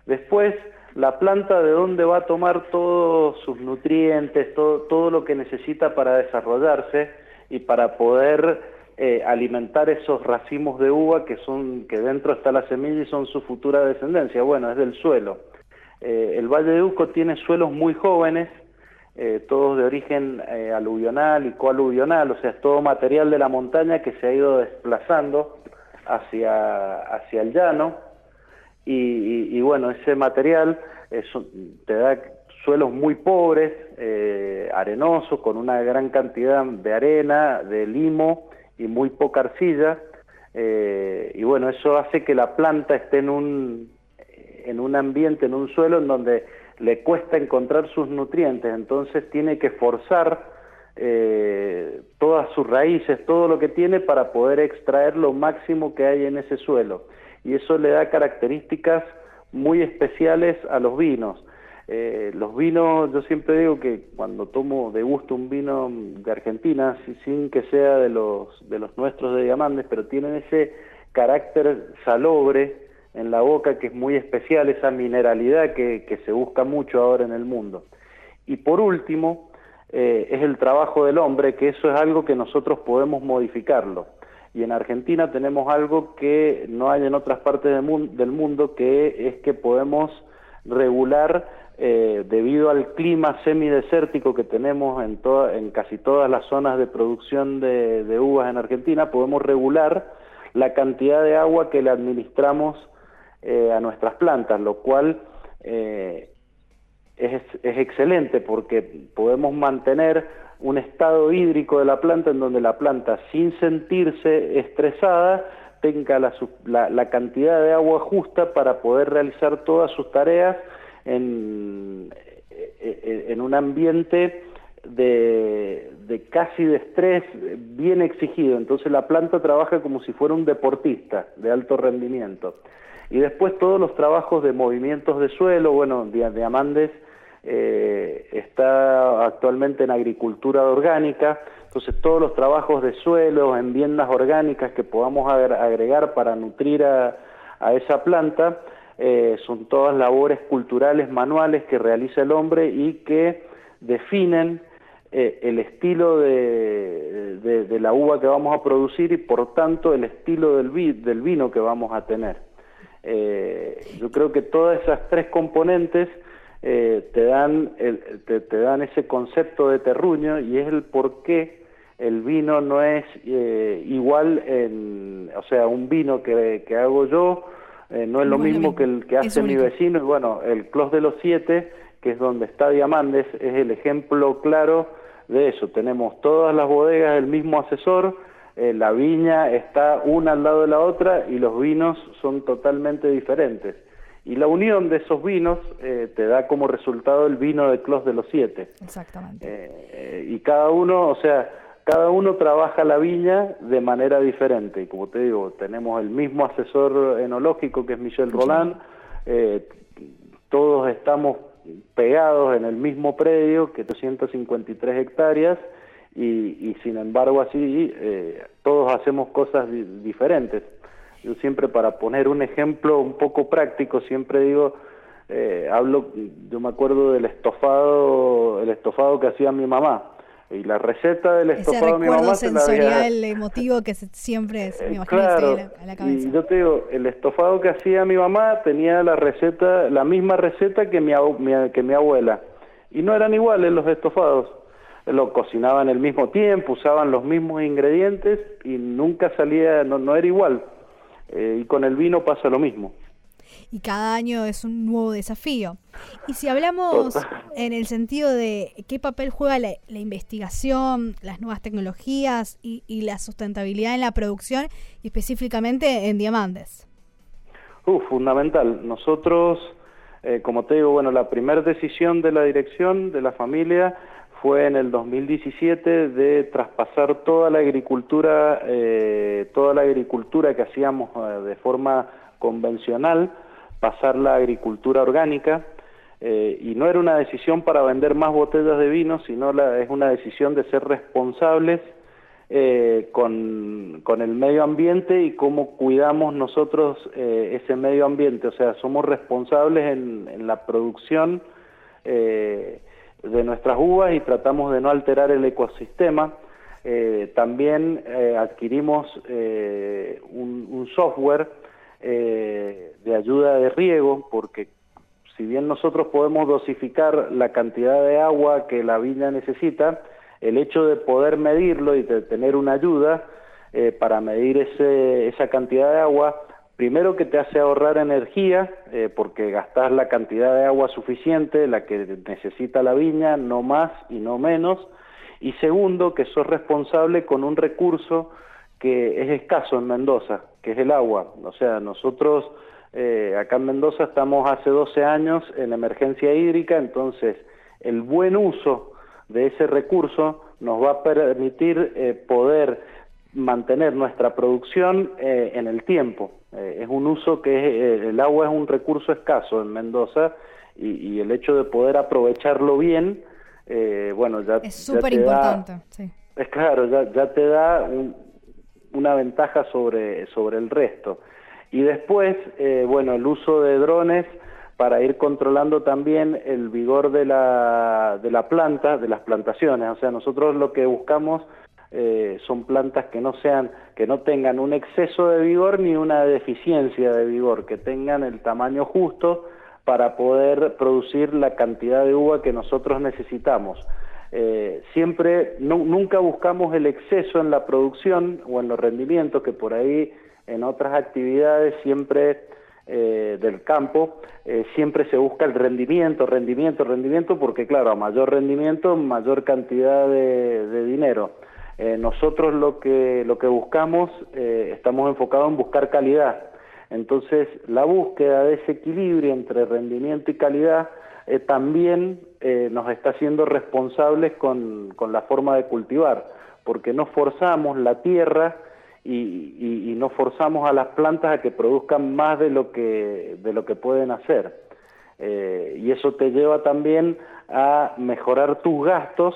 Después, la planta de dónde va a tomar todos sus nutrientes, todo, todo lo que necesita para desarrollarse y para poder eh, alimentar esos racimos de uva que son que dentro está la semilla y son su futura descendencia. Bueno, es del suelo. Eh, el Valle de Uco tiene suelos muy jóvenes, eh, todos de origen eh, aluvional y coaluvional, o sea, es todo material de la montaña que se ha ido desplazando hacia, hacia el llano. Y, y, bueno, ese material te da suelos muy pobres, eh, arenosos, con una gran cantidad de arena, de limo y muy poca arcilla. Eh, y bueno, eso hace que la planta esté en un, en un ambiente, en un suelo en donde le cuesta encontrar sus nutrientes, entonces tiene que forzar eh, todas sus raíces, todo lo que tiene para poder extraer lo máximo que hay en ese suelo. Y eso le da características muy especiales a los vinos. Eh, los vinos, yo siempre digo que cuando tomo de gusto un vino de Argentina, sin que sea de los, de los nuestros de diamantes, pero tienen ese carácter salobre, en la boca que es muy especial, esa mineralidad que, que se busca mucho ahora en el mundo. Y por último, eh, es el trabajo del hombre, que eso es algo que nosotros podemos modificarlo. Y en Argentina tenemos algo que no hay en otras partes del mundo, del mundo que es que podemos regular eh, debido al clima semidesértico que tenemos en, toda, en casi todas las zonas de producción de, de uvas en Argentina, podemos regular la cantidad de agua que le administramos eh, a nuestras plantas, lo cual eh, es, es, excelente porque podemos mantener un estado hídrico de la planta en donde la planta, sin sentirse estresada, tenga la, la, la cantidad de agua justa para poder realizar todas sus tareas en, en un ambiente de, de, casi de estrés bien exigido. Entonces la planta trabaja como si fuera un deportista de alto rendimiento. Y después todos los trabajos de movimientos de suelo, bueno, Diamandes eh, está actualmente en agricultura orgánica, entonces todos los trabajos de suelo, enmiendas orgánicas que podamos agregar para nutrir a, a esa planta, eh, son todas labores culturales manuales que realiza el hombre y que definen eh, el estilo de, de, de, la uva que vamos a producir y por tanto el estilo del, vi, del vino que vamos a tener. Eh, yo creo que todas esas tres componentes eh, te, dan el, te, te, dan ese concepto de terruño y es el por qué el vino no es eh, igual, en, o sea, un vino que, que hago yo eh, no es lo mismo que el que hace mi vecino y bueno, el Clos de los Siete, que es donde está Diamandes, es el ejemplo claro de eso. Tenemos todas las bodegas del mismo asesor, eh, la viña está una al lado de la otra y los vinos son totalmente diferentes. Y la unión de esos vinos eh, te da como resultado el vino de Clos de los Siete. Exactamente. Eh, y cada uno, o sea, cada uno trabaja la viña de manera diferente. Y como te digo, tenemos el mismo asesor enológico que es Michel Roland, eh, todos estamos pegados en el mismo predio, que 253 hectáreas, y, y sin embargo así eh, todos hacemos cosas di diferentes. Yo siempre para poner un ejemplo un poco práctico, siempre digo, eh, hablo, yo me acuerdo del estofado, el estofado que hacía mi mamá. Y la receta del Ese estofado de mi mamá se la había- sensorial, emotivo que se- siempre se- me Eh, imagino que claro, se viene a la cabeza. y yo te digo, el estofado que hacía mi mamá tenía la receta, la misma receta que mi- que mi abuela. Y no eran iguales los estofados. Lo cocinaban al mismo tiempo, usaban los mismos ingredientes y nunca salía, no, no era igual. Eh, y con el vino pasa lo mismo. y cada año es un nuevo desafío. Y si hablamos en el sentido de qué papel juega la, la investigación, las nuevas tecnologías y, y la sustentabilidad en la producción, y específicamente en Diamantes. Uf, fundamental. Nosotros, eh, como te digo, bueno, la primera decisión de la dirección de la familia fue en el 2017 de traspasar toda la agricultura, eh, toda la agricultura que hacíamos eh, de forma convencional, pasarla a agricultura orgánica. eh, y no era una decisión para vender más botellas de vino, sino la, es una decisión de ser responsables con, el medio ambiente y cómo cuidamos nosotros ese medio ambiente. O sea, somos responsables en, la producción de nuestras uvas y tratamos de no alterar el ecosistema. Eh, también eh, adquirimos eh, un, software eh, de ayuda de riego, porque si bien nosotros podemos dosificar la cantidad de agua que la viña necesita, el hecho de poder medirlo y de tener una ayuda para medir ese, esa cantidad de agua, primero que te hace ahorrar energía, eh, porque gastas la cantidad de agua suficiente, la que necesita la viña, no más y no menos, y segundo que sos responsable con un recurso que es escaso en Mendoza, que es el agua. O sea, nosotros eh, acá en Mendoza estamos hace 12 años en emergencia hídrica, entonces el buen uso de ese recurso nos va a permitir eh, poder mantener nuestra producción eh, en el tiempo. Eh, es un uso que es, eh, el agua es un recurso escaso en Mendoza y, y el hecho de poder aprovecharlo bien, eh, bueno, ya Es súper importante. Sí. es claro, ya, ya te da un- una ventaja sobre, sobre el resto. Y después, eh, bueno, el uso de drones para ir controlando también el vigor de la, de la planta, de las plantaciones. O sea, nosotros lo que buscamos eh, son plantas que no sean, que no tengan un exceso de vigor ni una deficiencia de vigor, que tengan el tamaño justo para poder producir la cantidad de uva que nosotros necesitamos. Eh, siempre, nu- nunca buscamos el exceso en la producción o en los rendimientos, que por ahí en otras actividades siempre eh, del campo, eh, siempre se busca el rendimiento, rendimiento, rendimiento, porque claro, a mayor rendimiento, mayor cantidad de dinero. Eh, nosotros lo que, lo que buscamos, eh, estamos enfocados en buscar calidad. Entonces, la búsqueda de ese equilibrio entre rendimiento y calidad eh, también nos está haciendo responsables con, con la forma de cultivar, porque no forzamos la tierra y, y- y no forzamos a las plantas a que produzcan más de lo que, de lo que pueden hacer. Y eso te lleva también a mejorar tus gastos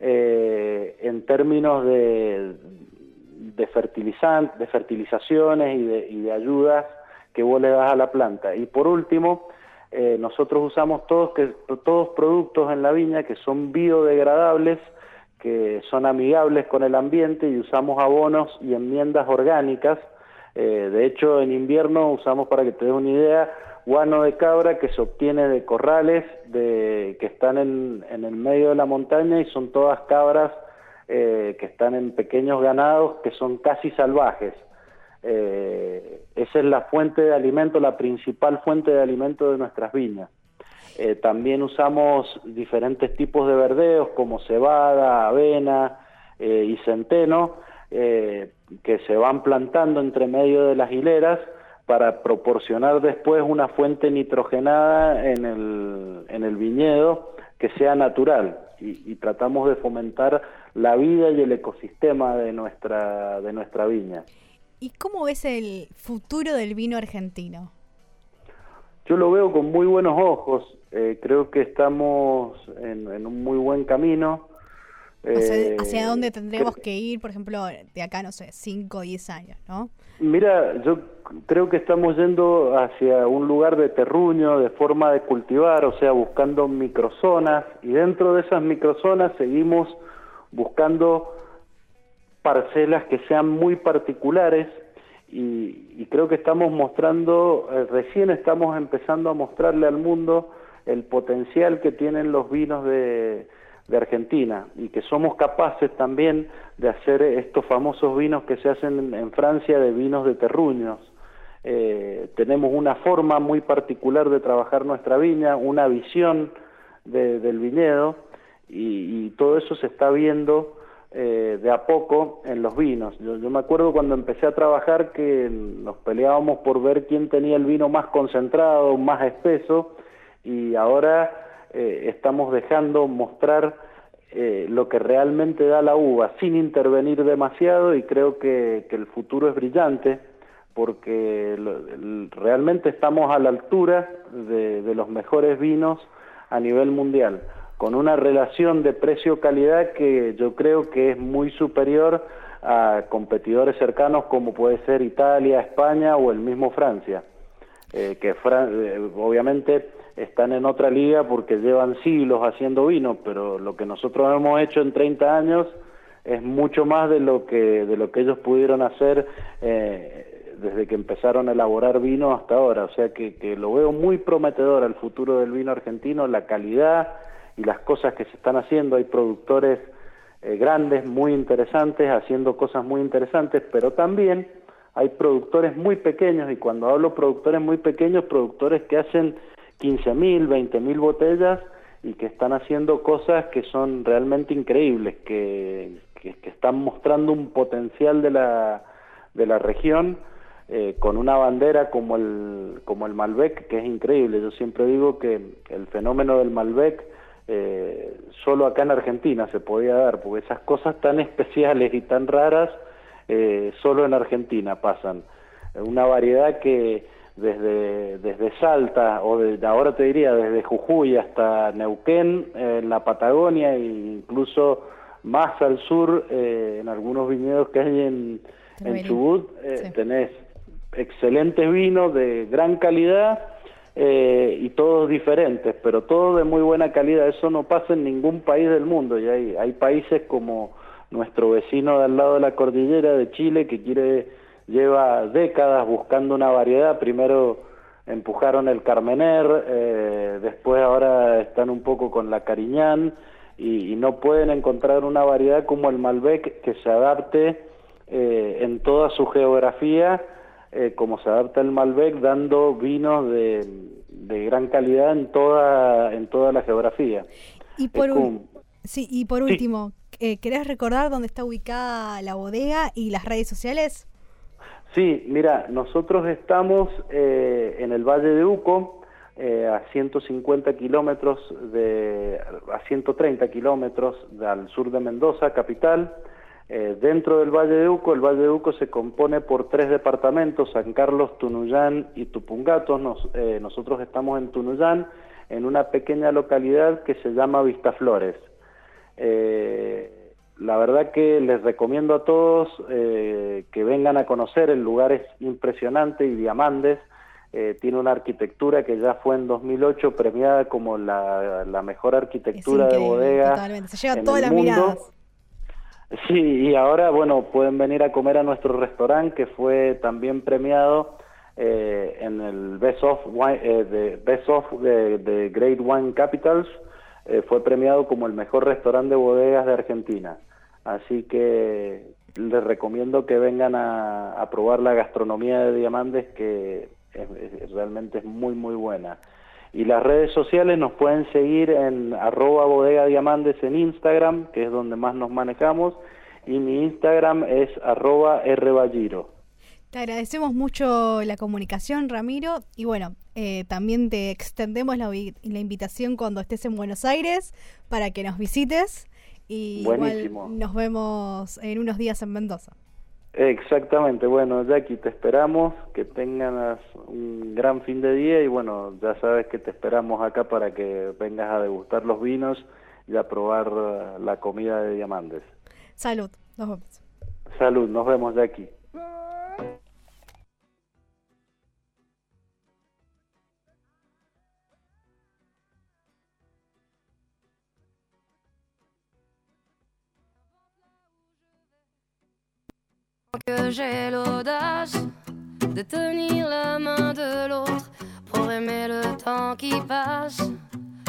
eh, en términos de, de fertilizantes, de fertilizaciones y de, y de ayudas que vos le das a la planta. Y por último, eh, nosotros usamos todos, que, todos productos en la viña que son biodegradables, que son amigables con el ambiente y usamos abonos y enmiendas orgánicas. Eh, de hecho, en invierno usamos, para que te des una idea, guano de cabra que se obtiene de corrales de, que están en, el medio de la montaña y son todas cabras eh, que están en pequeños ganados que son casi salvajes. Eh, esa es la fuente de alimento, la principal fuente de alimento de nuestras viñas. Eh, también usamos diferentes tipos de verdeos como cebada, avena y centeno que se van plantando entre medio de las hileras para proporcionar después una fuente nitrogenada en el, en el viñedo que sea natural y, y tratamos de fomentar la vida y el ecosistema de nuestra, de nuestra viña. ¿Y cómo ves el futuro del vino argentino? Yo lo veo con muy buenos ojos, eh, creo que estamos en, en un muy buen camino. ¿Hacia, Eh, hacia dónde tendremos que ir, por ejemplo, de acá, no sé, 5 o 10 años, ¿no? Mira, yo creo que estamos yendo hacia un lugar de terruño, de forma de cultivar, o sea, buscando microzonas, y dentro de esas microzonas seguimos buscando parcelas que sean muy particulares y, y creo que estamos mostrando, eh, recién estamos empezando a mostrarle al mundo el potencial que tienen los vinos de, de Argentina y que somos capaces también de hacer estos famosos vinos que se hacen en Francia de vinos de terruños. Eh, tenemos una forma muy particular de trabajar nuestra viña, una visión de, del viñedo y, todo eso se está viendo eh, de a poco en los vinos. Yo, me acuerdo cuando empecé a trabajar que nos peleábamos por ver quién tenía el vino más concentrado, más espeso y ahora eh, estamos dejando mostrar eh, lo que realmente da la uva sin intervenir demasiado y creo que, que el futuro es brillante porque realmente estamos a la altura de, de los mejores vinos a nivel mundial con una relación de precio-calidad que yo creo que es muy superior a competidores cercanos como puede ser Italia, España o el mismo Francia, eh, que Fran eh, obviamente están en otra liga porque llevan siglos haciendo vino, pero lo que nosotros hemos hecho en 30 años es mucho más de lo que de lo que ellos pudieron hacer eh, desde que empezaron a elaborar vino hasta ahora, o sea que, que lo veo muy prometedor al futuro del vino argentino, la calidad y las cosas que se están haciendo, hay productores eh, grandes, muy interesantes, haciendo cosas muy interesantes, pero también hay productores muy pequeños, y cuando hablo productores muy pequeños, productores que hacen 15 mil, 20 mil botellas y que están haciendo cosas que son realmente increíbles, que, que, están mostrando un potencial de la, de la región eh, con una bandera como el, como el Malbec, que es increíble. Yo siempre digo que el fenómeno del Malbec eh, solo acá en Argentina se podía dar, porque esas cosas tan especiales y tan raras eh, solo en Argentina pasan. Una variedad que desde, desde Salta, o de, ahora te diría desde Jujuy hasta Neuquén, eh, en la Patagonia, e incluso más al sur, eh, en algunos viñedos que hay en, en Chubut, eh, sí. tenés excelentes vinos de gran calidad eh, y todos diferentes, pero todos de muy buena calidad. Eso no pasa en ningún país del mundo. Y hay, hay países como nuestro vecino de al lado de la cordillera de Chile que quiere lleva décadas buscando una variedad. Primero empujaron el Carmener, eh, después ahora están un poco con la Cariñán y, y, no pueden encontrar una variedad como el Malbec que se adapte eh, en toda su geografía, eh, como se adapta el Malbec, dando vinos de, de, gran calidad en toda, en toda la geografía. Y por, un, sí, y por último, sí. ¿querés recordar dónde está ubicada la bodega y las redes sociales? Sí, mira, nosotros estamos eh, en el Valle de Uco, eh, a 150 kilómetros, de, a 130 kilómetros al sur de Mendoza, capital. Eh, dentro del Valle de Uco, el Valle de Uco se compone por tres departamentos, San Carlos, Tunuyán y Tupungatos. Eh, nosotros estamos en Tunuyán, en una pequeña localidad que se llama Vistaflores. Eh, la verdad que les recomiendo a todos eh, que vengan a conocer, el lugar es impresionante y Diamandes eh, tiene una arquitectura que ya fue en 2008 premiada como la, la mejor arquitectura de bodega totalmente. Se lleva todas las mundo. miradas. Sí, y ahora, bueno, pueden venir a comer a nuestro restaurante que fue también premiado eh, en el Best of, Wine, eh, de, Best of de, de Great Wine Capitals, eh, fue premiado como el mejor restaurante de bodegas de Argentina. Así que les recomiendo que vengan a, probar la gastronomía de Diamantes, que realmente es muy, muy buena. Y las redes sociales nos pueden seguir en arroba bodega diamantes en Instagram, que es donde más nos manejamos, y mi Instagram es arroba rballiro. Te agradecemos mucho la comunicación, Ramiro, y bueno, eh, también te extendemos la, la, invitación cuando estés en Buenos Aires para que nos visites y Buenísimo. igual nos vemos en unos días en Mendoza. Exactamente, bueno, Jackie, te esperamos, que tengas un gran fin de día y bueno, ya sabes que te esperamos acá para que vengas a degustar los vinos y a probar la comida de diamantes. Salud, nos vemos. Salud, nos vemos, Jackie. Que j'ai l'audace de tenir la main de l'autre pour aimer le temps qui passe.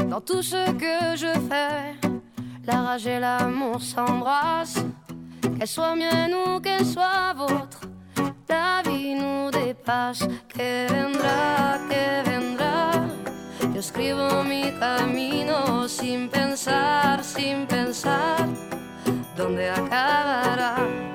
Dans tout ce que je fais, la rage et l'amour s'embrassent. Qu'elle soit mienne ou qu'elle soit vôtre, la vie nous dépasse. Que vendrá, que vendrá. Yo escribo mi camino sin pensar, sin pensar dónde acabará?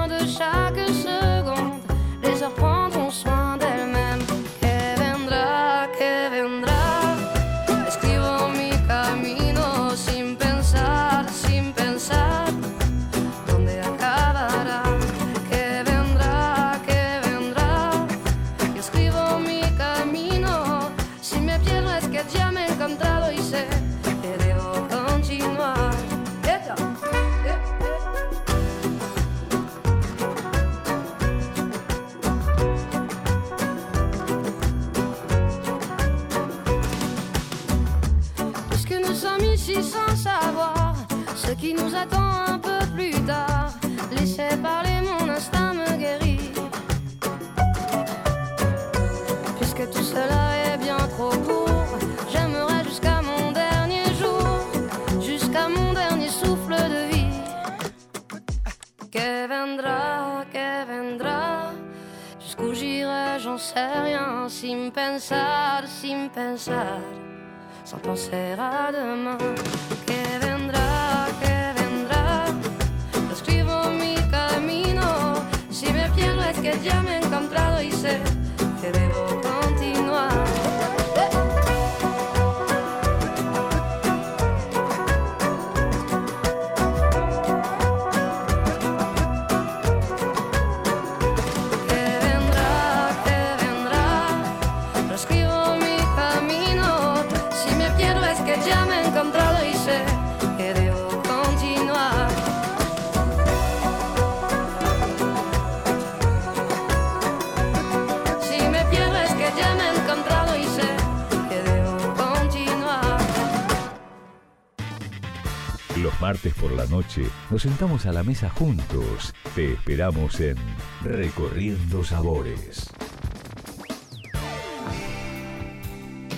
pensar sans penser à demain. Que vendrá, que vendrá. Yo escribo mi camino. Si me pierdo es que ya me martes por la noche nos sentamos a la mesa juntos. Te esperamos en Recorriendo Sabores.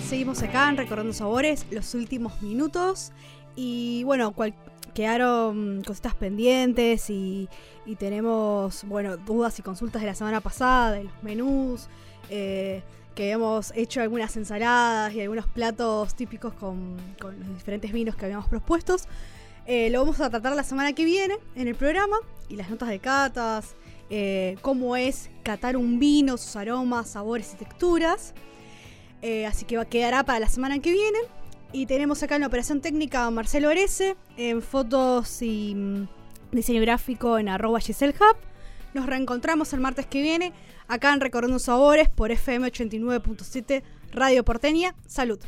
Seguimos acá en Recordando Sabores, los últimos minutos. Y bueno, cual- quedaron cositas pendientes y, y tenemos, bueno, dudas y consultas de la semana pasada, de los menús, eh, que hemos hecho algunas ensaladas y algunos platos típicos con, con los diferentes vinos que habíamos propuestos. Eh, lo vamos a tratar la semana que viene en el programa y las notas de catas, eh, cómo es catar un vino, sus aromas, sabores y texturas. Eh, así que va, quedará para la semana que viene. Y tenemos acá en la operación técnica a Marcelo Erese, en fotos y mm, diseño gráfico en arroba Giselle Hub. Nos reencontramos el martes que viene acá en Recordando Sabores por FM 89.7 Radio Porteña. Salud.